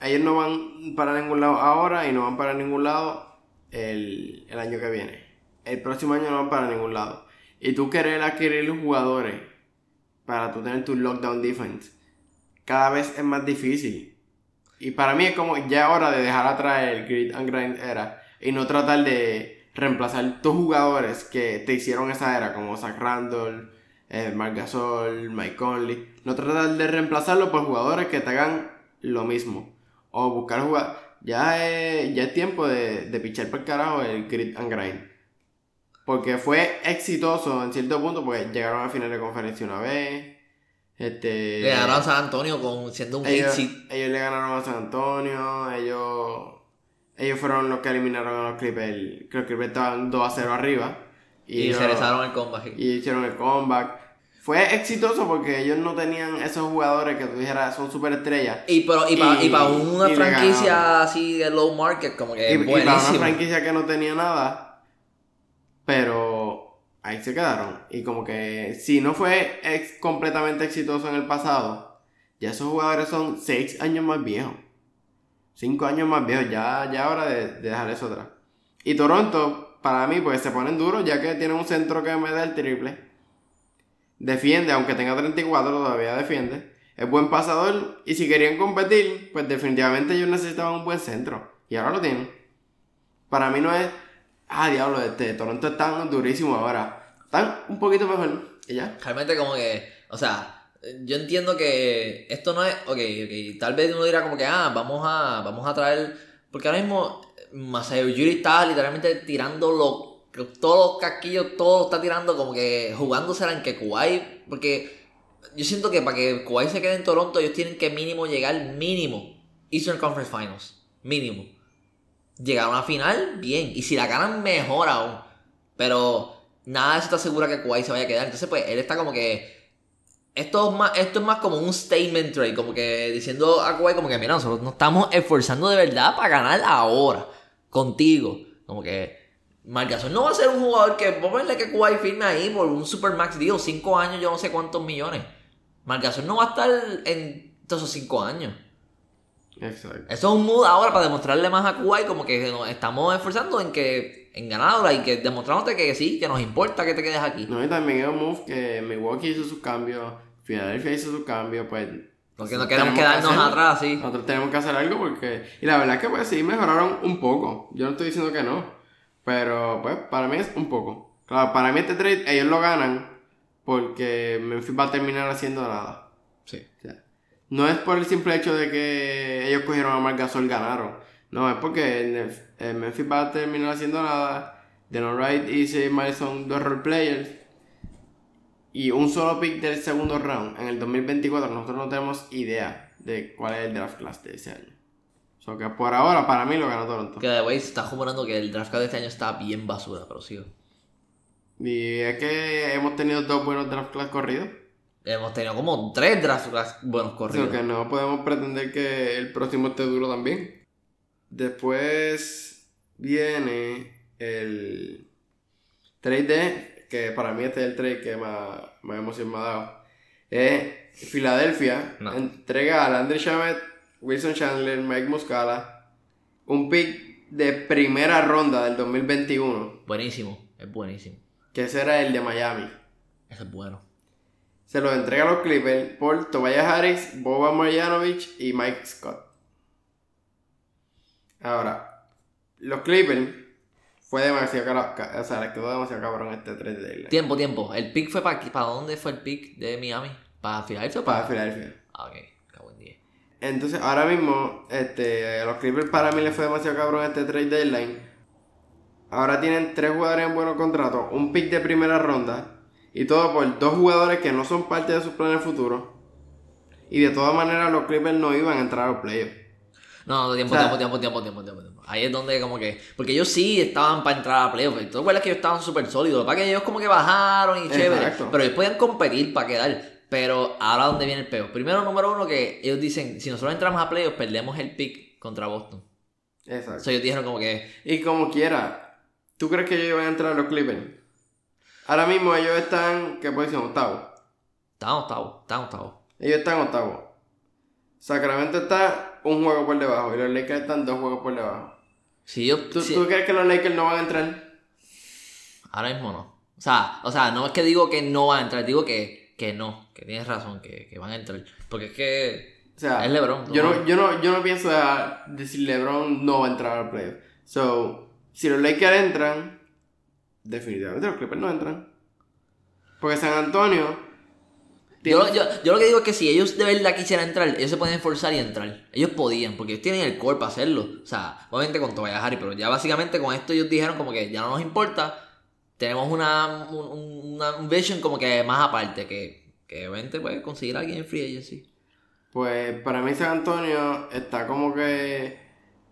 A: ellos no van para ningún lado ahora y no van para ningún lado el, el año que viene. El próximo año no van para ningún lado. Y tú querer adquirir los jugadores para tú tener tu lockdown defense, cada vez es más difícil. Y para mí es como ya hora de dejar atrás el grit and grind era y no tratar de reemplazar tus jugadores que te hicieron esa era, como Zach Randall, eh, Gasol, Mike Conley. No tratar de reemplazarlo por jugadores que te hagan lo mismo. O buscar jugadores. Ya es, ya es tiempo de, de pichar por el carajo el grit and grind. Porque fue exitoso en cierto punto, porque llegaron a final de conferencia una vez. Este,
B: Le ganaron a San Antonio con, siendo un hit
A: ellos,
B: seed.
A: ellos le ganaron a San Antonio, ellos ellos fueron los que eliminaron a los Clippers. Creo que los Clippers estaban 2 a 0 arriba.
B: Y,
A: ellos-
B: se el comeback.
A: y hicieron el comeback. Fue exitoso porque ellos no tenían esos jugadores que tú dijeras son super estrellas.
B: Y, pero, y para
A: Y-
B: una
A: y
B: franquicia así de low market, como que
A: Y,
B: es
A: y para una franquicia que no tenía nada, pero ahí se quedaron. Y como que si no fue ex- completamente exitoso en el pasado, ya esos jugadores son 6 años más viejos. 5 años más viejos, ya, ya hora de, de dejar eso atrás. Y Toronto, para mí, pues se ponen duros ya que tiene un centro que me da el triple. Defiende, aunque tenga 34, todavía defiende. Es buen pasador. Y si querían competir, pues definitivamente ellos necesitaban un buen centro. Y ahora lo tienen. Para mí no es. Ah, diablo, este, Toronto están durísimo ahora. Están un poquito mejor. Y ya.
B: Realmente como que, o sea, yo entiendo que esto no es, ok, ok, tal vez uno dirá como que, ah, vamos a, vamos a traer, porque ahora mismo Masai Ujiri está literalmente tirando lo- todos los casquillos, todo está tirando como que jugándosela en que Kuwait, porque yo siento que para que Kuwait se quede en Toronto ellos tienen que mínimo llegar mínimo Eastern Conference Finals, mínimo. Llegar a una final, bien, y si la ganan mejor aún, pero nada de eso te asegura que Kuwait se vaya a quedar. Entonces, pues, él está como que. Esto es más, esto es más como un statement trade, como que diciendo a Kuwait, como que, mira, nosotros nos estamos esforzando de verdad para ganar ahora, contigo. Como que. Marcasol no va a ser un jugador que. Vamos a verle que Kuwait firme ahí por un Supermax deal, 5 años, yo no sé cuántos millones. Marcasol no va a estar en todos esos 5 años.
A: Exacto.
B: Eso es un mood ahora para demostrarle más a Kuwait como que nos estamos esforzando en que en ganar ahora y que demostrándote que sí, que nos importa que te quedes aquí.
A: No, y también es un move que Milwaukee hizo sus cambios. Philadelphia hizo sus cambios, pues.
B: Porque no queremos
A: que
B: quedarnos atrás, sí.
A: Nosotros tenemos que hacer algo porque... Y la verdad es que pues sí mejoraron un poco. Yo no estoy diciendo que no. Pero pues para mí es un poco. Claro, para mí este trade ellos lo ganan porque Memphis va a terminar haciendo nada.
B: Sí.
A: O sea, no es por el simple hecho de que ellos cogieron a Marc Gasol ganaron. No, es porque eh, Memphis va a terminar haciendo nada. Denon Wright y J. Miles son dos role players. Y un solo pick del segundo round en el 2024. Nosotros no tenemos idea de cuál es el draft class de ese año. O sea que por ahora, para mí lo ganó Toronto.
B: Que de way se está rumorando que el draft de este año está bien basura, pero sí.
A: Y es que hemos tenido dos buenos draft class corridos.
B: Hemos tenido como tres draft class buenos corridos.
A: sea que no podemos pretender que el próximo esté duro también. Después viene el trade de, que para mí este es el trade que más, más emoción me ha dado. Es Filadelfia
B: No.
A: entrega a Landry Shamet, Wilson Chandler, Mike Muscala, un pick de primera ronda del 2021,
B: Buenísimo, es buenísimo.
A: que ese era el de Miami.
B: Ese es bueno.
A: Se lo entrega a los Clippers por Tobias Harris, Boba Marjanovic y Mike Scott. Ahora, los Clippers fue demasiado caro, ca- o sea, les quedó demasiado cabrón este 3 de.
B: Tiempo, tiempo. ¿El pick fue para para dónde fue el pick de Miami? ¿Para Filadelfia para.?
A: Filadelfia.
B: Ah, ok, cago en 10.
A: Entonces, ahora mismo, este, a los Clippers para mí les fue demasiado cabrón este trade deadline. ahora tienen tres jugadores en buenos contratos, un pick de primera ronda y todo por dos jugadores que no son parte de sus planes futuros. Y de todas maneras los Clippers no iban a entrar a los playoffs.
B: No, no, tiempo,
A: O sea-
B: tiempo, tiempo, tiempo, tiempo, tiempo, tiempo. Ahí es donde como que... Porque ellos sí estaban para entrar a playoffs. ¿Tú te acuerdas que ellos estaban súper sólidos? Lo que ellos como que bajaron y chévere.
A: Exacto.
B: Pero ellos podían competir para quedar. Pero ahora donde viene el peo. Primero, número uno, que ellos dicen, si nosotros entramos a playoffs, perdemos el pick contra Boston.
A: Exacto.
B: Sea, ellos dijeron como que...
A: Y como quiera, ¿tú crees que ellos iban a entrar a los Clippers? Ahora mismo ellos están, ¿qué posición? Octavo.
B: Estaban octavos, estaban octavos.
A: Ellos están octavo. Sacramento está un juego por debajo y los Lakers están dos juegos por debajo.
B: Si yo...
A: ¿Tú,
B: si-
A: tú crees que los Lakers no van a entrar?
B: Ahora mismo no. O sea, o sea, no es que digo que no van a entrar, digo que, que no, que tienes razón, que, que van a entrar. Porque es que
A: O sea,
B: es LeBron.
A: yo no, yo no, yo no pienso decir LeBron no va a entrar al playoff. So, si los Lakers entran, definitivamente los Clippers no entran. Porque San Antonio
B: Yo, yo, yo lo que digo es que si ellos de verdad quisieran entrar, ellos se pueden esforzar y entrar. Ellos podían, porque ellos tienen el core para hacerlo. O sea, obviamente con Tobias Harry, pero ya básicamente con esto ellos dijeron como que ya no nos importa. Tenemos una, un, una un vision como que más aparte, que, que obviamente puede conseguir a alguien en free agency.
A: Pues para mí San Antonio está como que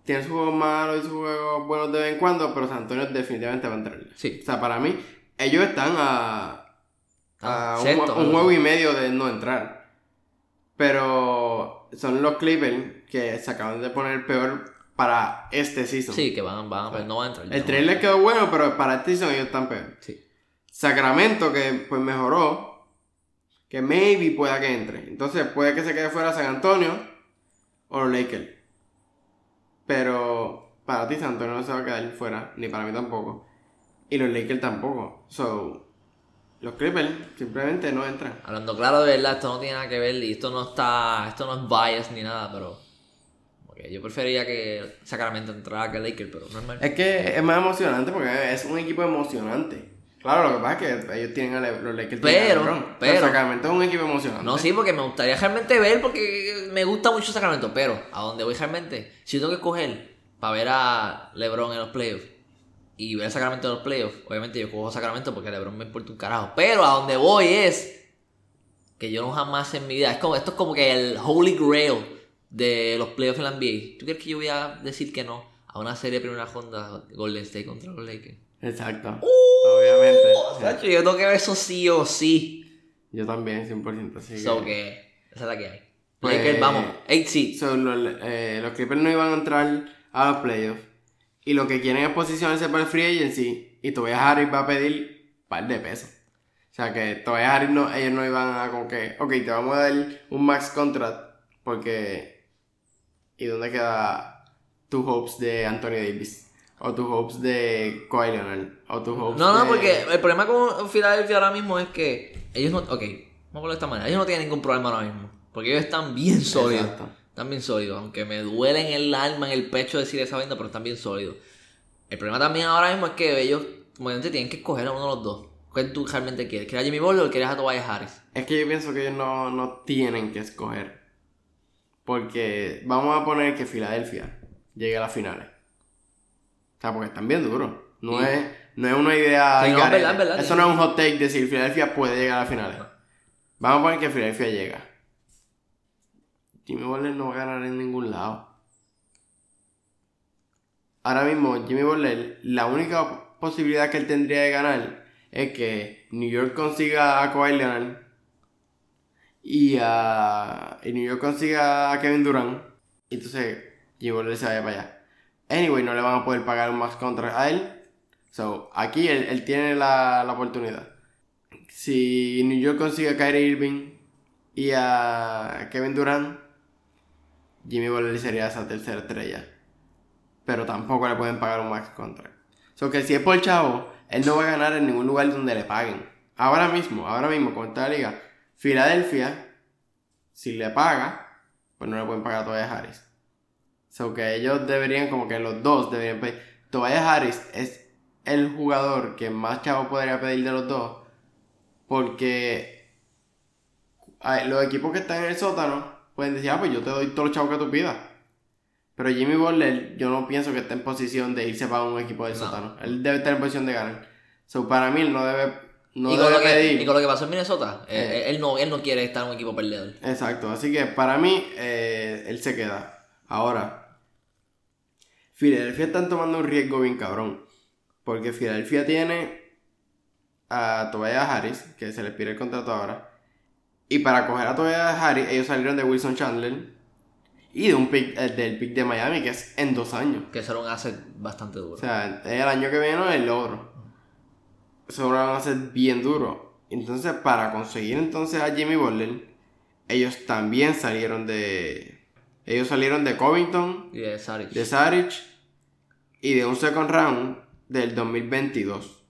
A: tiene sus juegos malos y sus juegos buenos de vez en cuando, pero San Antonio definitivamente va a entrar.
B: Sí.
A: O sea, para mí, ellos están a, a
B: Ah,
A: un,
B: sexto,
A: un
B: algo
A: juego y medio de no entrar. Pero son los Clippers que se acaban de poner peor para este season.
B: Sí, que van, van, pues no van a entrar.
A: El
B: no.
A: trailer quedó bueno, pero para este season ellos están peor.
B: Sí.
A: Sacramento, que pues mejoró, que maybe pueda que entre. Entonces puede que se quede fuera San Antonio o los Lakers. Pero para ti San Antonio no se va a quedar fuera, ni para mí tampoco. Y los Lakers tampoco. So, los Clippers simplemente no entran.
B: Hablando claro de verdad, esto no tiene nada que ver y esto no está, esto no es bias ni nada, pero yo prefería que Sacramento entrara que Lakers, pero normal.
A: Es que es más emocionante porque es un equipo emocionante. Claro, lo que pasa es que ellos tienen a Le- los Lakers. tienen a
B: Pero,
A: Sacramento es un equipo emocionante.
B: No, sí, porque me gustaría realmente ver, porque me gusta mucho Sacramento, pero a donde voy realmente, si yo tengo que escoger para ver a LeBron en los playoffs y ver a Sacramento en los playoffs, obviamente yo cojo Sacramento porque LeBron me importa un carajo, pero a donde voy es que yo no jamás en mi vida, es como, esto es como que el holy grail de los playoffs en la NBA. ¿Tú crees que yo voy a decir que no a una serie de primera ronda Golden State contra los Lakers?
A: Exacto. Obviamente.
B: Oh, Sacho, yo tengo que ver eso sí o sí.
A: Yo también, 100%. Así
B: So
A: que...
B: que, esa es la que hay.
A: Pues-
B: Lakers, vamos, 8 seeds.
A: So, los, eh, los Clippers no iban a entrar a los playoffs. Y lo que quieren es posicionarse para el free agency. Y Tobias Harris va a pedir un par de pesos. O sea que Tobias Harris no, ellos no iban a como que, ok, te vamos a dar un max contract. Porque. ¿Y dónde queda tus hopes de Anthony Davis? O tus hopes de Kawhi Leonard. O tus hopes
B: No, no,
A: de-
B: porque el problema con Philadelphia ahora mismo es que ellos no. Ok, vamos a de esta manera. Ellos no tienen ningún problema ahora mismo. Porque ellos están bien sólidos.
A: Exacto.
B: Están bien sólidos. Aunque me duele en el alma, en el pecho decir esa vaina, pero están bien sólidos. El problema también ahora mismo es que ellos, como gente, tienen que escoger a uno de los dos. ¿Qué tú realmente quieres? ¿Quieres a Jimmy Butler o quieres a Tobias Harris?
A: Es que yo pienso que ellos no, no tienen que escoger. Porque vamos a poner que Filadelfia llegue a las finales. O sea, porque están bien duros. No,
B: Sí.
A: es, no es una idea.
B: Sí, no, es
A: garete.
B: verdad, es verdad,
A: Eso no es un hot take decir Filadelfia puede llegar a las finales. Vamos a poner que Filadelfia llega. Jimmy Butler no va a ganar en ningún lado. Ahora mismo, Jimmy Butler, la única posibilidad que él tendría de ganar es que New York consiga a Kawhi Leonard y, a, y New York consiga a Kevin Durant. Y entonces Jimmy Butler se vaya para allá. Anyway, no le van a poder pagar un max contract a él. So, aquí él, él tiene la, la oportunidad. Si New York consigue a Kyrie Irving y a Kevin Durant, Jimmy Butler sería esa tercera estrella. Pero tampoco le pueden pagar un max contract. So que si es por chavo, él no va a ganar en ningún lugar donde le paguen. Ahora mismo, ahora mismo, con esta liga, Filadelfia, si le paga, pues no le pueden pagar a Tobias Harris. So que ellos deberían, como que los dos deberían pedir. Tobias Harris es el jugador que más chavo podría pedir de los dos. Porque los equipos que están en el sótano pueden decir, ah, pues yo te doy todos los chavos que tú pidas. Pero Jimmy Butler, yo no pienso que esté en posición de irse para un equipo del
B: No.
A: sótano. Él debe estar en posición de ganar. So, para mí, él no debe, no
B: y, con lo que,
A: pedir.
B: y con lo que pasó en Minnesota, eh,
A: Eh.
B: él, no, él no quiere estar en un equipo perdedor.
A: Exacto, así que para mí, eh, él se queda. Ahora, Filadelfia están tomando un riesgo bien cabrón. Porque Filadelfia tiene a Tobias Harris, que se les pide el contrato ahora. Y para coger a Tobias Harris, ellos salieron de Wilson Chandler y de un pick, eh, del pick de Miami, que es en dos años.
B: Que será un asset bastante duro.
A: O sea, el año que viene el otro. Lo van a hacer bien duro. Entonces, para conseguir entonces a Jimmy Butler, ellos también salieron de. Ellos salieron de Covington,
B: y de Saric.
A: de Saric y de un second round del 2022.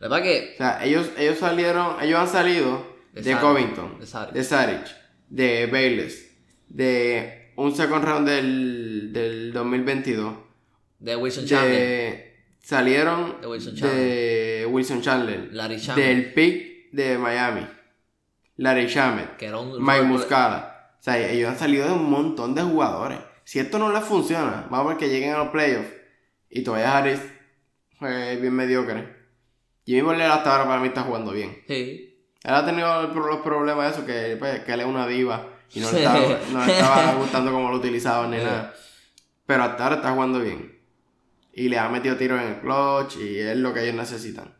B: La verdad que
A: O sea, ellos, ellos salieron, ellos han salido
B: De
A: Covington,
B: de Saric.
A: de Saric, de Bayless, de un second round del, del 2022.
B: de Wilson
A: de, salieron
B: De Wilson
A: de Wilson Chandler,
B: Larry Shamet,
A: del pick de Miami, Larry Shamet,
B: que era un
A: Mike Muscala. O sea, ellos han salido de un montón de jugadores. Si esto no les funciona, vamos a ver que lleguen a los playoffs y todavía Harris fue bien mediocre. Jimmy Butler hasta ahora para mí está jugando bien.
B: Sí.
A: Él ha tenido los problemas de eso, que, pues, que él es una diva y no le estaba, no le estaba gustando como lo utilizaban ni
B: Sí.
A: nada. Pero hasta ahora está jugando bien. Y le ha metido tiros en el clutch y es lo que ellos necesitan.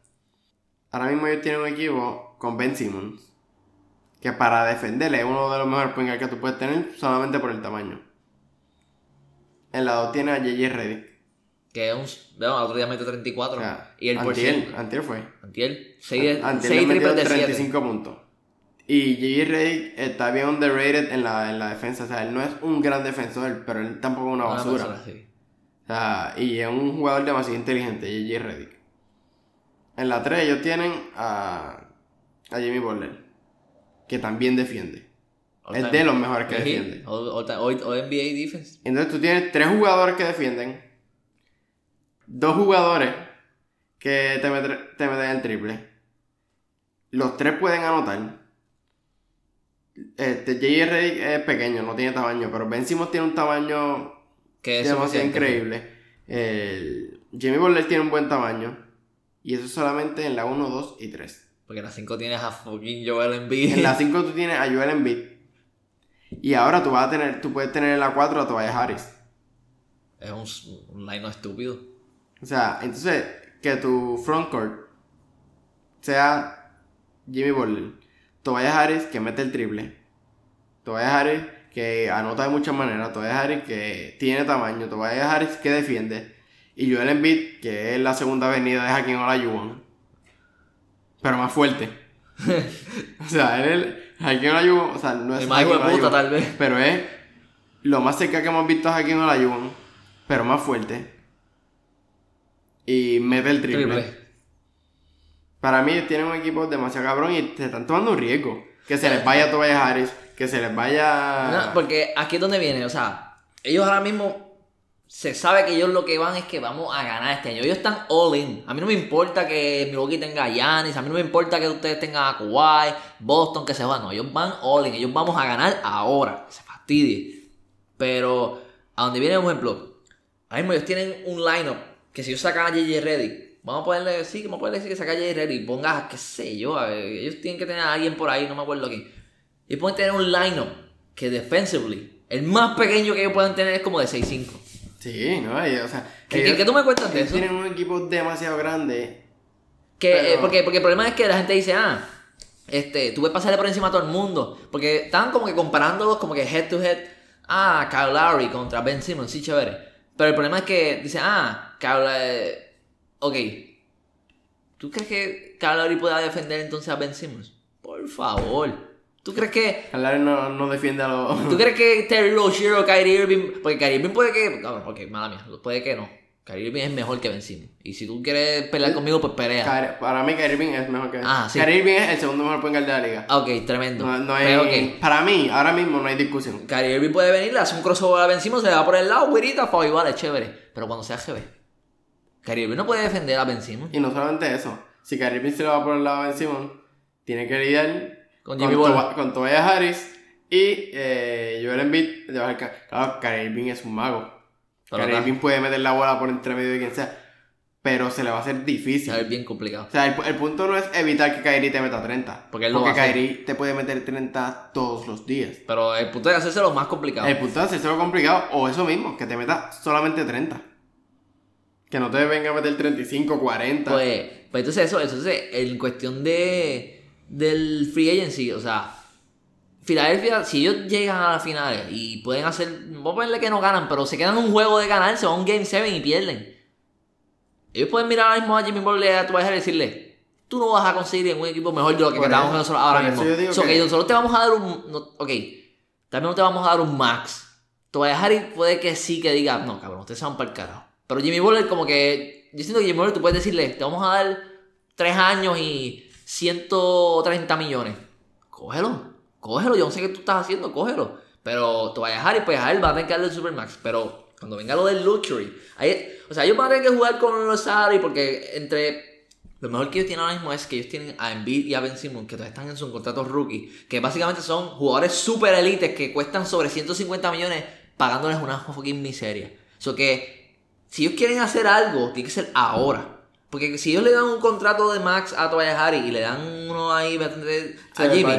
A: Ahora mismo ellos tienen un equipo con Ben Simmons. Que para defenderle es uno de los mejores point que tú puedes tener solamente por el tamaño. En la 2 tiene a JJ Redick.
B: Que es un. El otro día metió 34.
A: O sea,
B: y el por
A: antier,
B: ciento.
A: antier fue.
B: Antier. 6
A: Antes le metió
B: triples de 7.
A: 35 puntos. Y J.J. Redick está bien underrated en la, en la defensa. O sea, él no es un gran defensor, pero él tampoco es una basura. Sea, y es un jugador demasiado inteligente, J.J. Redick. En la 3 ellos tienen a, a Jimmy Butler, que también defiende. Es de los mejores que defiende.
B: Hoy NBA defense.
A: Entonces tú tienes tres jugadores que defienden, dos jugadores que te, met- te meten el triple. Los tres pueden anotar. Este. Redick es pequeño, no tiene tamaño, pero Ben Simmons tiene un tamaño
B: Que es
A: demasiado increíble. El Jimmy Butler tiene un buen tamaño. Y eso solamente en la 1, 2 y 3.
B: Porque en la 5 tienes a fucking Joel Embiid.
A: En la 5 tú tienes a Joel Embiid. Y ahora tú vas a tener, tú puedes tener en la 4 a Tobias Harris.
B: Es un, un line estúpido.
A: O sea, entonces, que tu frontcourt sea Jimmy Butler, Tobias Harris que mete el triple, Tobias Harris que anota de muchas maneras, Tobias Harris que tiene tamaño, Tobias Harris que defiende, y Joel Embiid que es la segunda avenida de Hakim Olajuwon, pero más fuerte. o sea, él es Hakim Olajuwon, o sea, no es
B: El más puta, tal vez.
A: pero es lo más cerca que hemos visto a Hakim Olajuwon, pero más fuerte. Y mete el triple.
B: Triple.
A: Para mí tienen un equipo demasiado cabrón y se están tomando un riesgo. Que se les vaya Tobias Harris, se les vaya...
B: No, porque aquí es donde viene, o sea, ellos ahora mismo se sabe que ellos lo que van es que vamos a ganar este año. Ellos están all in. A mí no me importa que Milwaukee tenga a Giannis, a mí no me importa que ustedes tengan a Boston, que se van. No, ellos van all in. Ellos vamos a ganar ahora. Se fastidie. Pero, a donde viene un ejemplo, ahora mismo ellos tienen un lineup que si ellos sacan a JJ Reddick, vamos a ponerle, sí, vamos a ponerle decir que saca a JJ Reddick, ponga, qué sé yo, ellos tienen que tener a alguien por ahí, no me acuerdo quién. Y pueden tener un lineup que defensively, el más pequeño que ellos puedan tener es como de 6'5.
A: Sí, ¿no? Y, o sea,
B: ¿Qué,
A: ellos-
B: qué- tú me cuentas de
A: ellos
B: eso?
A: tienen un equipo demasiado grande.
B: Que,
A: Pero-
B: eh, porque, porque el problema es que la gente dice, ah, este, tú puedes pasarle por encima a todo el mundo. Porque estaban como que comparándolos como que head to head. Ah, Kyle Lowry contra Ben Simmons, sí, chévere. Pero el problema es que dice, ah, Kyle, eh, ok. ¿Tú crees que Kyle Lowry pueda defender entonces a Ben Simmons? Por favor. ¿Tú crees que
A: no, no defiende a los...
B: ¿Tú crees que Terry Rozier o Kyrie Irving... Porque Kyrie Irving puede que... No, ok, mala mía. Puede que no. Kyrie Irving es mejor que Ben Simmons. Y si tú quieres pelear conmigo, pues pelea.
A: Para mí Kyrie Irving es mejor que...
B: Ah, sí.
A: Kyrie Irving es el segundo mejor point guard de la liga.
B: Ah, Ok, tremendo.
A: No, no hay...
B: Pero.
A: Para mí, ahora mismo no hay discusión.
B: Kyrie Irving puede venir, le hace un crossover a Ben Simmons, se le va por el lado, güerita, fa igual, es chévere. Pero cuando sea GB. Kyrie Irving no puede defender a Ben Simmons.
A: Y no solamente eso. Si Kyrie Irving se lo va por el lado de Ben Simmons, tiene que lidiar
B: Con Jimmy Butler.
A: Toba- con Tobias Harris Y eh, Joel Embiid, claro, Kyrie Irving es un mago. Kyrie Irving puede meter la bola por entre medio de quien sea, pero se le va a hacer difícil.
B: ver bien complicado.
A: O sea, el, el punto no es evitar que Kyrie te meta 30.
B: Porque él lo hacer.
A: Kyrie te puede meter 30 todos los días.
B: Pero el punto es hacerse lo más complicado.
A: El punto es hacérselo complicado o eso mismo, que te meta solamente 30. Que no te venga a meter 35, 40.
B: Pues, pues entonces eso, entonces en cuestión de del free agency, o sea, Filadelfia, si ellos llegan a las finales y pueden hacer, vamos a ponerle que no ganan, pero se quedan un juego de ganar, se van a un Game 7 y pierden. Ellos pueden mirar ahora mismo a Jimmy Butler a tu y decirle, tú no vas a conseguir en un equipo mejor de lo que
A: Por
B: estamos nosotros ahora mismo.
A: eso yo
B: So,
A: que-
B: que nosotros te vamos a dar un, no, ok, también no te vamos a dar un max. Tobias Harris puede que sí que diga, no, cabrón, ustedes se van para el carajo. Pero Jimmy Butler como que, yo siento que Jimmy Butler tú puedes decirle, te vamos a dar tres años y 130 millones. Cógelo, cógelo, yo no sé qué tú estás haciendo, cógelo. Pero Tobias Harris, pues a él va a tener que darle el Supermax. Pero cuando venga lo del luxury, ahí, o sea, ellos van a tener que jugar con los salary porque entre lo mejor que ellos tienen ahora mismo es que ellos tienen a Embiid y a Ben Simmons, que todavía están en sus contratos rookie, que básicamente son jugadores super elites que cuestan sobre 150 millones pagándoles una fucking miseria. So que si ellos quieren hacer algo, tiene que ser ahora. Porque si ellos le dan un contrato de max a Tobias Harris y le dan uno ahí a Jimmy,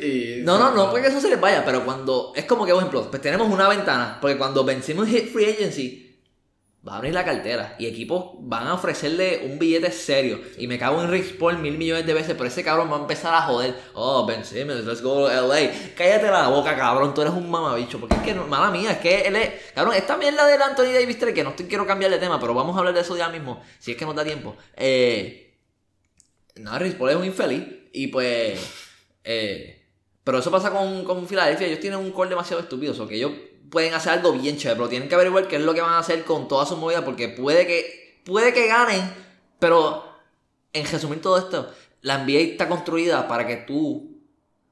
A: y...
B: no, no, no porque eso se les vaya, pero cuando. Es como que, por ejemplo, pues tenemos una ventana. Porque cuando vencimos hit free agency, va a abrir la cartera. Y equipos van a ofrecerle un billete serio. Y me cago en Rick Paul mil millones de veces, pero ese cabrón va a empezar a joder. Oh, Ben Simmons, let's go to LA. Cállate la boca, cabrón, tú eres un mamabicho. Porque es que, no- mala mía, es que él es. Cabrón, esta mierda del Anthony Davis 3, que no estoy, quiero cambiar de tema, pero vamos a hablar de eso ya mismo, si es que nos da tiempo. Eh. Nada, Rick Paul es un infeliz. Y pues. Eh, pero eso pasa con, con Filadelfia. Ellos tienen un core demasiado estúpido. O que ellos pueden hacer algo bien chévere. Pero tienen que averiguar qué es lo que van a hacer con todas sus movidas. Porque puede que, puede que ganen. Pero en resumir todo esto, la NBA está construida para que tú.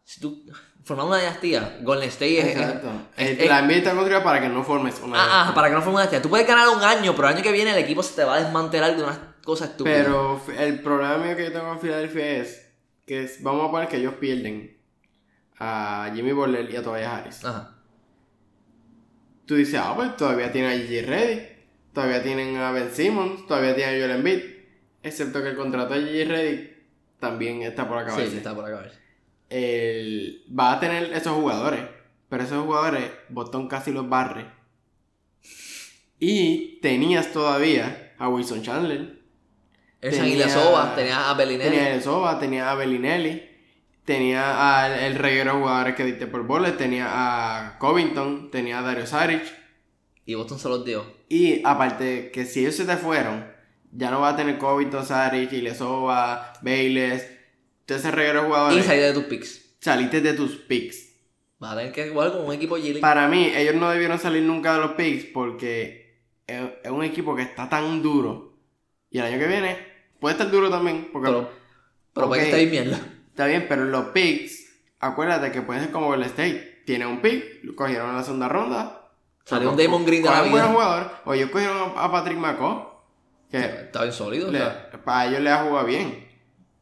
B: Si tú. Formar una dinastía, Golden State es.
A: Exacto.
B: es-
A: Eh,
B: es-
A: la NBA está construida para que no formes una...
B: Ah, ah, para que no forme una dinastía. Tú puedes ganar un año, pero el año que viene el equipo se te va a desmantelar de unas cosas estúpidas.
A: Pero el problema mío que yo tengo con Filadelfia es que vamos a poner que ellos pierden a Jimmy Butler y a Tobias Harris.
B: Ajá.
A: Tú dices, ah, pues todavía tienen a Gigi Reddy, todavía tienen a Ben Simmons, todavía tienen a Joel Embiid, excepto que el contrato de Gigi Reddy también está por acabarse.
B: Sí, está por acabar.
A: El- va a tener esos jugadores, pero esos jugadores Boston casi los barre. Y tenías todavía a Wilson Chandler,
B: Esa
A: Tenía-
B: Ilyasova, tenía a Bellinelli.
A: tenía a Elsoba, tenía a Bellinelli, tenía al el reguero de jugadores que diste por boles, tenía a Covington, tenía a Dario Saric.
B: Y Boston se los dio.
A: Y aparte que si ellos se te fueron, ya no va a tener Covington, Saric, Ilyasova, Bayless, todo ese reguero de
B: Y
A: jugadores.
B: salida de tus picks.
A: Saliste de tus picks.
B: Vas a tener que jugar con un equipo G-League.
A: Para mí, ellos no debieron salir nunca de los picks porque es, un equipo que está tan duro. Y el año que viene puede estar duro también. Porque
B: Pero, pero puede
A: Ok.
B: que esté bien mierda.
A: Está bien, pero los picks, acuérdate que puede ser como Golden State. Tiene un pick, lo cogieron en la segunda ronda.
B: Salió un Damon Green de la vida.
A: jugadores. O ellos cogieron a Patrick McCaw. Que
B: Está bien sólido. o
A: le-
B: sea.
A: para ellos les ha jugado bien.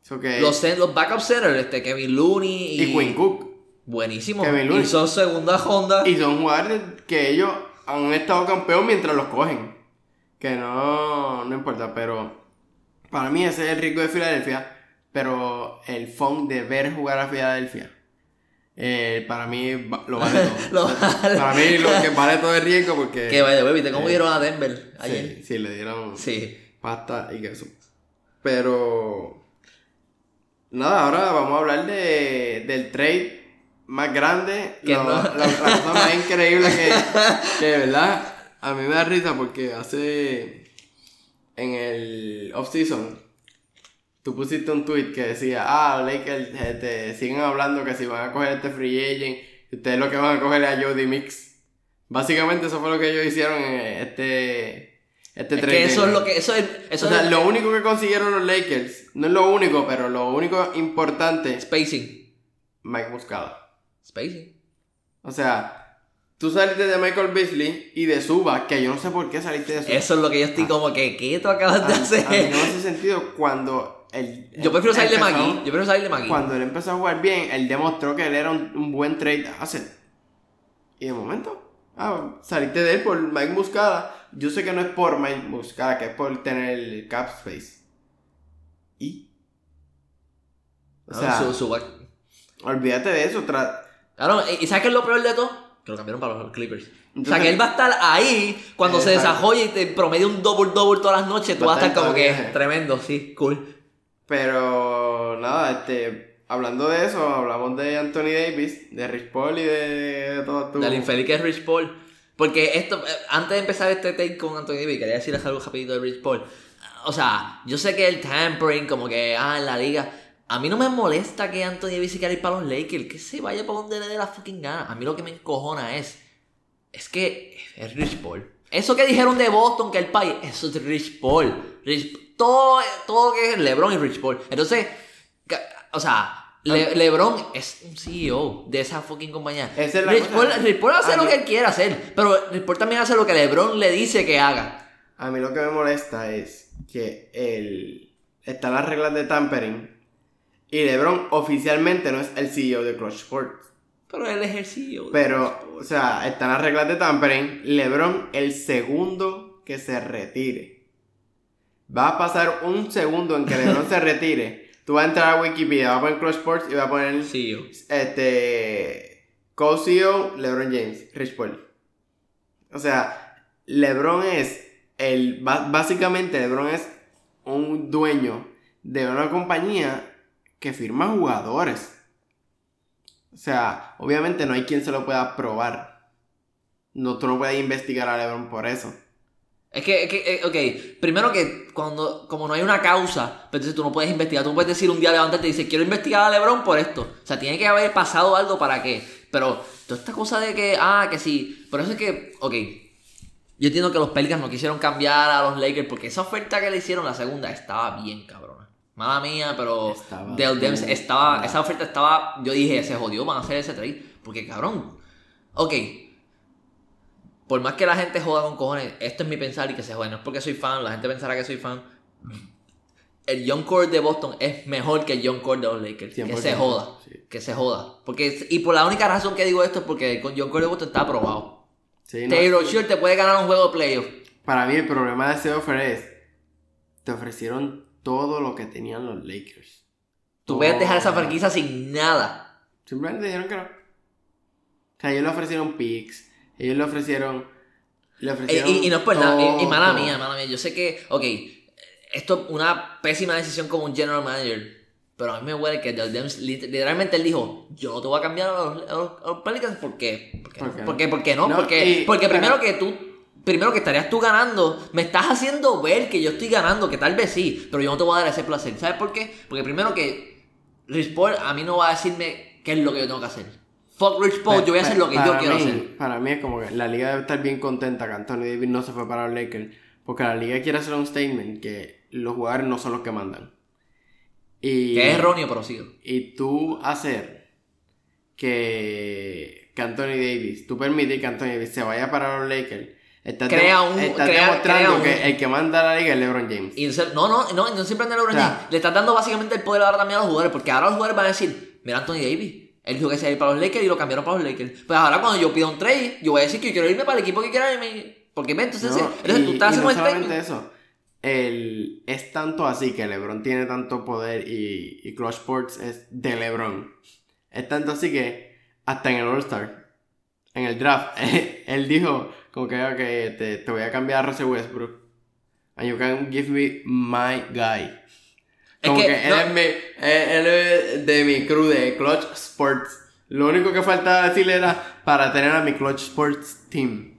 A: So que-
B: Los, los backup centers, este, Kevin Looney y,
A: y Quinn Cook.
B: Buenísimo.
A: Kevin Looney.
B: Y son segunda ronda.
A: Y son jugadores que ellos han estado campeón mientras los cogen. Que no, no importa, pero para mí ese es el riesgo de Filadelfia. Pero el fun de ver jugar a Filadelfia, eh, para mí lo vale todo.
B: Lo-
A: para mí lo que vale todo el riesgo porque...
B: que vaya, baby, ¿te cómo
A: Eh,
B: dieron a Denver ayer?
A: Sí, sí, le dieron
B: Sí.
A: pasta y queso. Pero... Nada, ahora vamos a hablar de, del trade más grande.
B: Que
A: lo-
B: no.
A: la, la cosa más increíble que, que de verdad a mí me da risa porque hace... En el off-season, tú pusiste un tweet que decía, ah, Lakers este, siguen hablando que si van a coger este free agent, ustedes lo que van a coger es a Jody Mix. Básicamente eso fue lo que ellos hicieron en este, este
B: Es que eso es lo que. Eso es. Eso
A: O sea,
B: es
A: lo único que consiguieron los Lakers, no es lo único, pero lo único importante
B: Spacing.
A: Mike Muscala.
B: Spacing.
A: O sea, tú saliste de Michael Beasley y de Suba, que yo no sé por qué saliste de Suba.
B: Eso es lo que yo estoy como que. ¿Qué tú acabas de hacer?
A: a mí no hace sentido cuando el,
B: Yo prefiero salir de Magui. Yo prefiero salir de Magui.
A: Cuando él empezó a jugar bien, él demostró que él era un, un buen trade asset. Y de momento, ah, saliste de él por Mike Muscala. Yo sé que no es por Mike Muscala, que es por tener el cap space. ¿Y? O
B: Ah,
A: sea,
B: su- su-
A: olvídate de eso. tra-
B: Claro, ¿y sabes qué es lo peor de todo? Que lo cambiaron para los Clippers. o sea, que él va a estar ahí cuando se desarrolle y te promedia un double-double todas las noches. Tú vas a estar como que tremendo, sí, cool.
A: Pero nada, este, hablando de eso, hablamos de Anthony Davis, de Rich Paul y de, de todo tu...
B: Del infeliz que es Rich Paul. Porque esto, eh, antes de empezar este take con Anthony Davis, quería decirles algo rapidito de Rich Paul. O sea, yo sé que el tampering, como que, ah, en la liga. A mí no me molesta que Anthony Davis se quiera ir para los Lakers, que se vaya para donde le dé la fucking gana. A mí lo que me encojona es, es que es Rich Paul. Eso que dijeron de Boston, que el país, eso es Rich Paul. Rich- todo, todo que es LeBron y Rich Paul. Entonces, o sea, Le- LeBron es un CEO de esa fucking compañía.
A: Es
B: Rich. Paul, Rich Paul hace lo que él quiere hacer, pero Rich Paul también hace lo que LeBron le dice que haga.
A: A mí lo que me molesta es que el, están las reglas de tampering y LeBron oficialmente no es el CEO de Clutch Sports.
B: Pero él es el CEO.
A: Pero, o sea, están las reglas de tampering. LeBron, el segundo que se retire. Va a pasar un segundo en que LeBron se retire. Tú vas a entrar a Wikipedia, vas a poner Clutch Sports y vas a poner
B: CEO.
A: este co-CEO LeBron James, Rich Paul. O sea, LeBron es el básicamente LeBron es un dueño de una compañía que firma jugadores. O sea, obviamente no hay quien se lo pueda probar. No, tú no puedes investigar a LeBron por eso.
B: Es que, es que, eh, ok, primero que cuando, como no hay una causa, pues entonces tú no puedes investigar, tú no puedes decir un día levantarte y dices, quiero investigar a LeBron por esto. O sea, tiene que haber pasado algo para qué. Pero toda esta cosa de que, ah, que sí, por eso es que, ok, yo entiendo que los Pelicans no quisieron cambiar a los Lakers porque esa oferta que le hicieron la segunda estaba bien cabrona. Mala mía, pero
A: Estaba
B: Dale estaba,
A: mala.
B: esa oferta estaba, yo dije, se jodió, van a hacer ese trade. Porque cabrón, ok, por más que la gente joda con cojones, esto es mi pensar y que se joda. No es porque soy fan, la gente pensará que soy fan. El Young Core de Boston es mejor que el Young Core de los Lakers. Que
A: 100%,
B: se joda.
A: sí.
B: Que se joda. Porque, y por la única razón que digo esto es porque con Young Core de Boston está aprobado.
A: Sí, no-
B: Taylor Shield te puede ganar un juego de playoff.
A: Para mí el problema de ese offer es te ofrecieron todo lo que tenían los Lakers.
B: Tú puedes dejar esa franquicia sin nada.
A: Simplemente dijeron que no. O sea, ellos le ofrecieron picks. Ellos le ofrecieron. Le
B: Eh,
A: ofrecieron.
B: Y, y no es por nada. Y, y mala mía, mala mía. Yo sé que, ok, esto es una pésima decisión como un general manager. Pero a mí me huele que lit- literalmente él dijo: Yo no te voy a cambiar a los, a los- a los Pelicans. ¿Por qué? ¿Por qué?
A: ¿Por qué?
B: ¿Por qué? ¿Por qué no?
A: No,
B: porque porque
A: pero-
B: primero que tú. Primero que estarías tú ganando, me estás haciendo ver que yo estoy ganando, que tal vez sí, pero yo no te voy a dar ese placer. ¿Sabes por qué? Porque primero que Rich Paul a mí no va a decirme qué es lo que yo tengo que hacer. Fuck Rich Paul,
A: Pa-
B: yo voy a hacer lo que yo quiero hacer.
A: Para mí es como que la liga debe estar bien contenta que Anthony Davis no se fue para los Lakers. Porque la liga quiere hacer un statement que los jugadores no son los que mandan. Y,
B: Que es erróneo, pero sigo.
A: Y tú hacer que, que Anthony Davis, tú permitir que Anthony Davis se vaya para los Lakers, estás,
B: Crea un-
A: estás
B: crea-
A: demostrando
B: crea un-
A: que el que manda la liga es LeBron James.
B: Y entonces- no, no, no, no siempre anda LeBron
A: O sea,
B: James. Le estás dando básicamente el poder ahora también a los jugadores, porque ahora los jugadores van a decir, mira Anthony Davis, él dijo que se iba a ir para los Lakers y lo cambiaron para los Lakers. Pues ahora cuando yo pido un trade, yo voy a decir que yo quiero irme para el equipo que quiera irme. Porque ve, entonces,
A: No,
B: entonces
A: y-
B: tú estás
A: y
B: haciendo
A: no solamente eso. El, es tanto así que LeBron tiene tanto poder y, y Clutch Sports es de LeBron. Es tanto así que hasta en el All-Star, en el draft, él dijo como que "Ok, te, te voy a cambiar a Russell Westbrook. And you can give me my guy.
B: Es
A: Como
B: que,
A: que, él,
B: no-
A: es mi, él, él es de mi crew de Clutch Sports. Lo único que faltaba decirle era para tener a mi Clutch Sports team.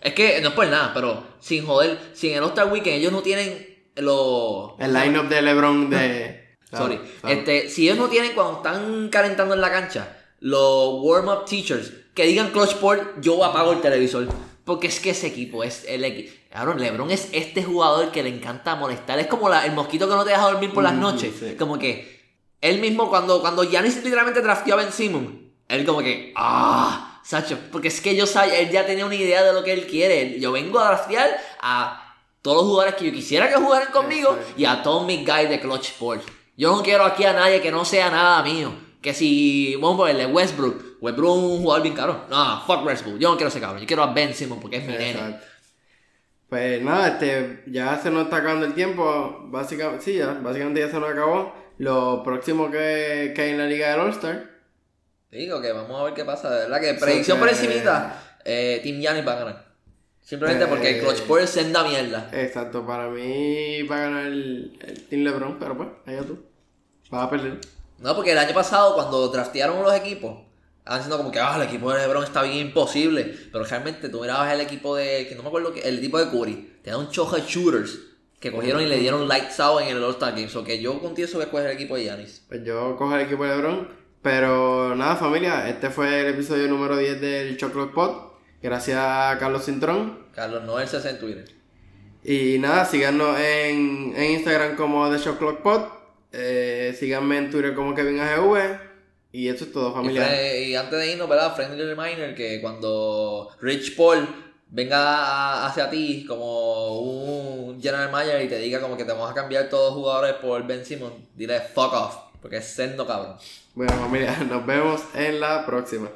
B: Es que no es por nada, pero sin joder, si en el All-Star Weekend ellos no tienen los.
A: El lineup de LeBron de.
B: Sorry. Este, si ellos no tienen cuando están calentando en la cancha los warm-up teachers que digan Clutch Sport, yo apago el televisor. Porque es que ese equipo es el equipo. Aaron LeBron es este jugador que le encanta molestar. Es como la- el mosquito que no te deja dormir por las noches.
A: sí.
B: Como que él mismo, cuando, cuando Giannis literalmente drafteó a Ben Simmons, él como que, ah, Sacho, porque es que yo sabía, él ya tenía una idea de lo que él quiere. Yo vengo a draftear a todos los jugadores que yo quisiera que jugaran conmigo y a todos mis guys de Clutch Sports. Yo no quiero aquí a nadie que no sea nada mío. Que si, vamos a ponerle Westbrook. Westbrook es un jugador bien caro. No, fuck Westbrook. Yo no quiero ese cabrón. Yo quiero a Ben Simmons porque es mi nene.
A: Pues nada, este, ya se nos está acabando el tiempo. Básicamente, sí, ya, básicamente ya se nos acabó. Lo próximo que, que hay en la Liga del All-Star.
B: Digo que vamos a ver qué pasa. De verdad que predicción por
A: que-
B: encimita, eh, Team Giannis va a ganar. Simplemente porque el
A: Eh,
B: Clutch Power senda mierda.
A: Exacto, para mí va a ganar el, el Team LeBron, pero pues, allá tú. Vas a perder.
B: No, porque el año pasado cuando draftearon los equipos, estaban diciendo como que ah, el equipo de LeBron está bien imposible. Pero realmente tú mirabas el equipo de, que no me acuerdo, que el equipo de Curry. Tenía un chojo de shooters que cogieron y le dieron lights out en el All-Star Game. So que yo contigo voy a escoger el equipo de Giannis.
A: Pues yo cojo el equipo de LeBron. Pero nada, familia, este fue el episodio número 10 del Chocolate Pod. Gracias a Carlos Cintrón.
B: Carlos Noel se hace en Twitter.
A: Y nada, síganos en, en Instagram como The Shot Clock Pod. Eh, síganme en Twitter como Kevin AGV. Y eso es todo,
B: Y,
A: familia.
B: y antes de irnos, ¿verdad? Friendly reminder que cuando Rich Paul venga hacia ti como un general manager y te diga como que te vamos a cambiar todos los jugadores por Ben Simmons, dile fuck off, porque es sendo cabrón.
A: Bueno, familia, nos vemos en la próxima.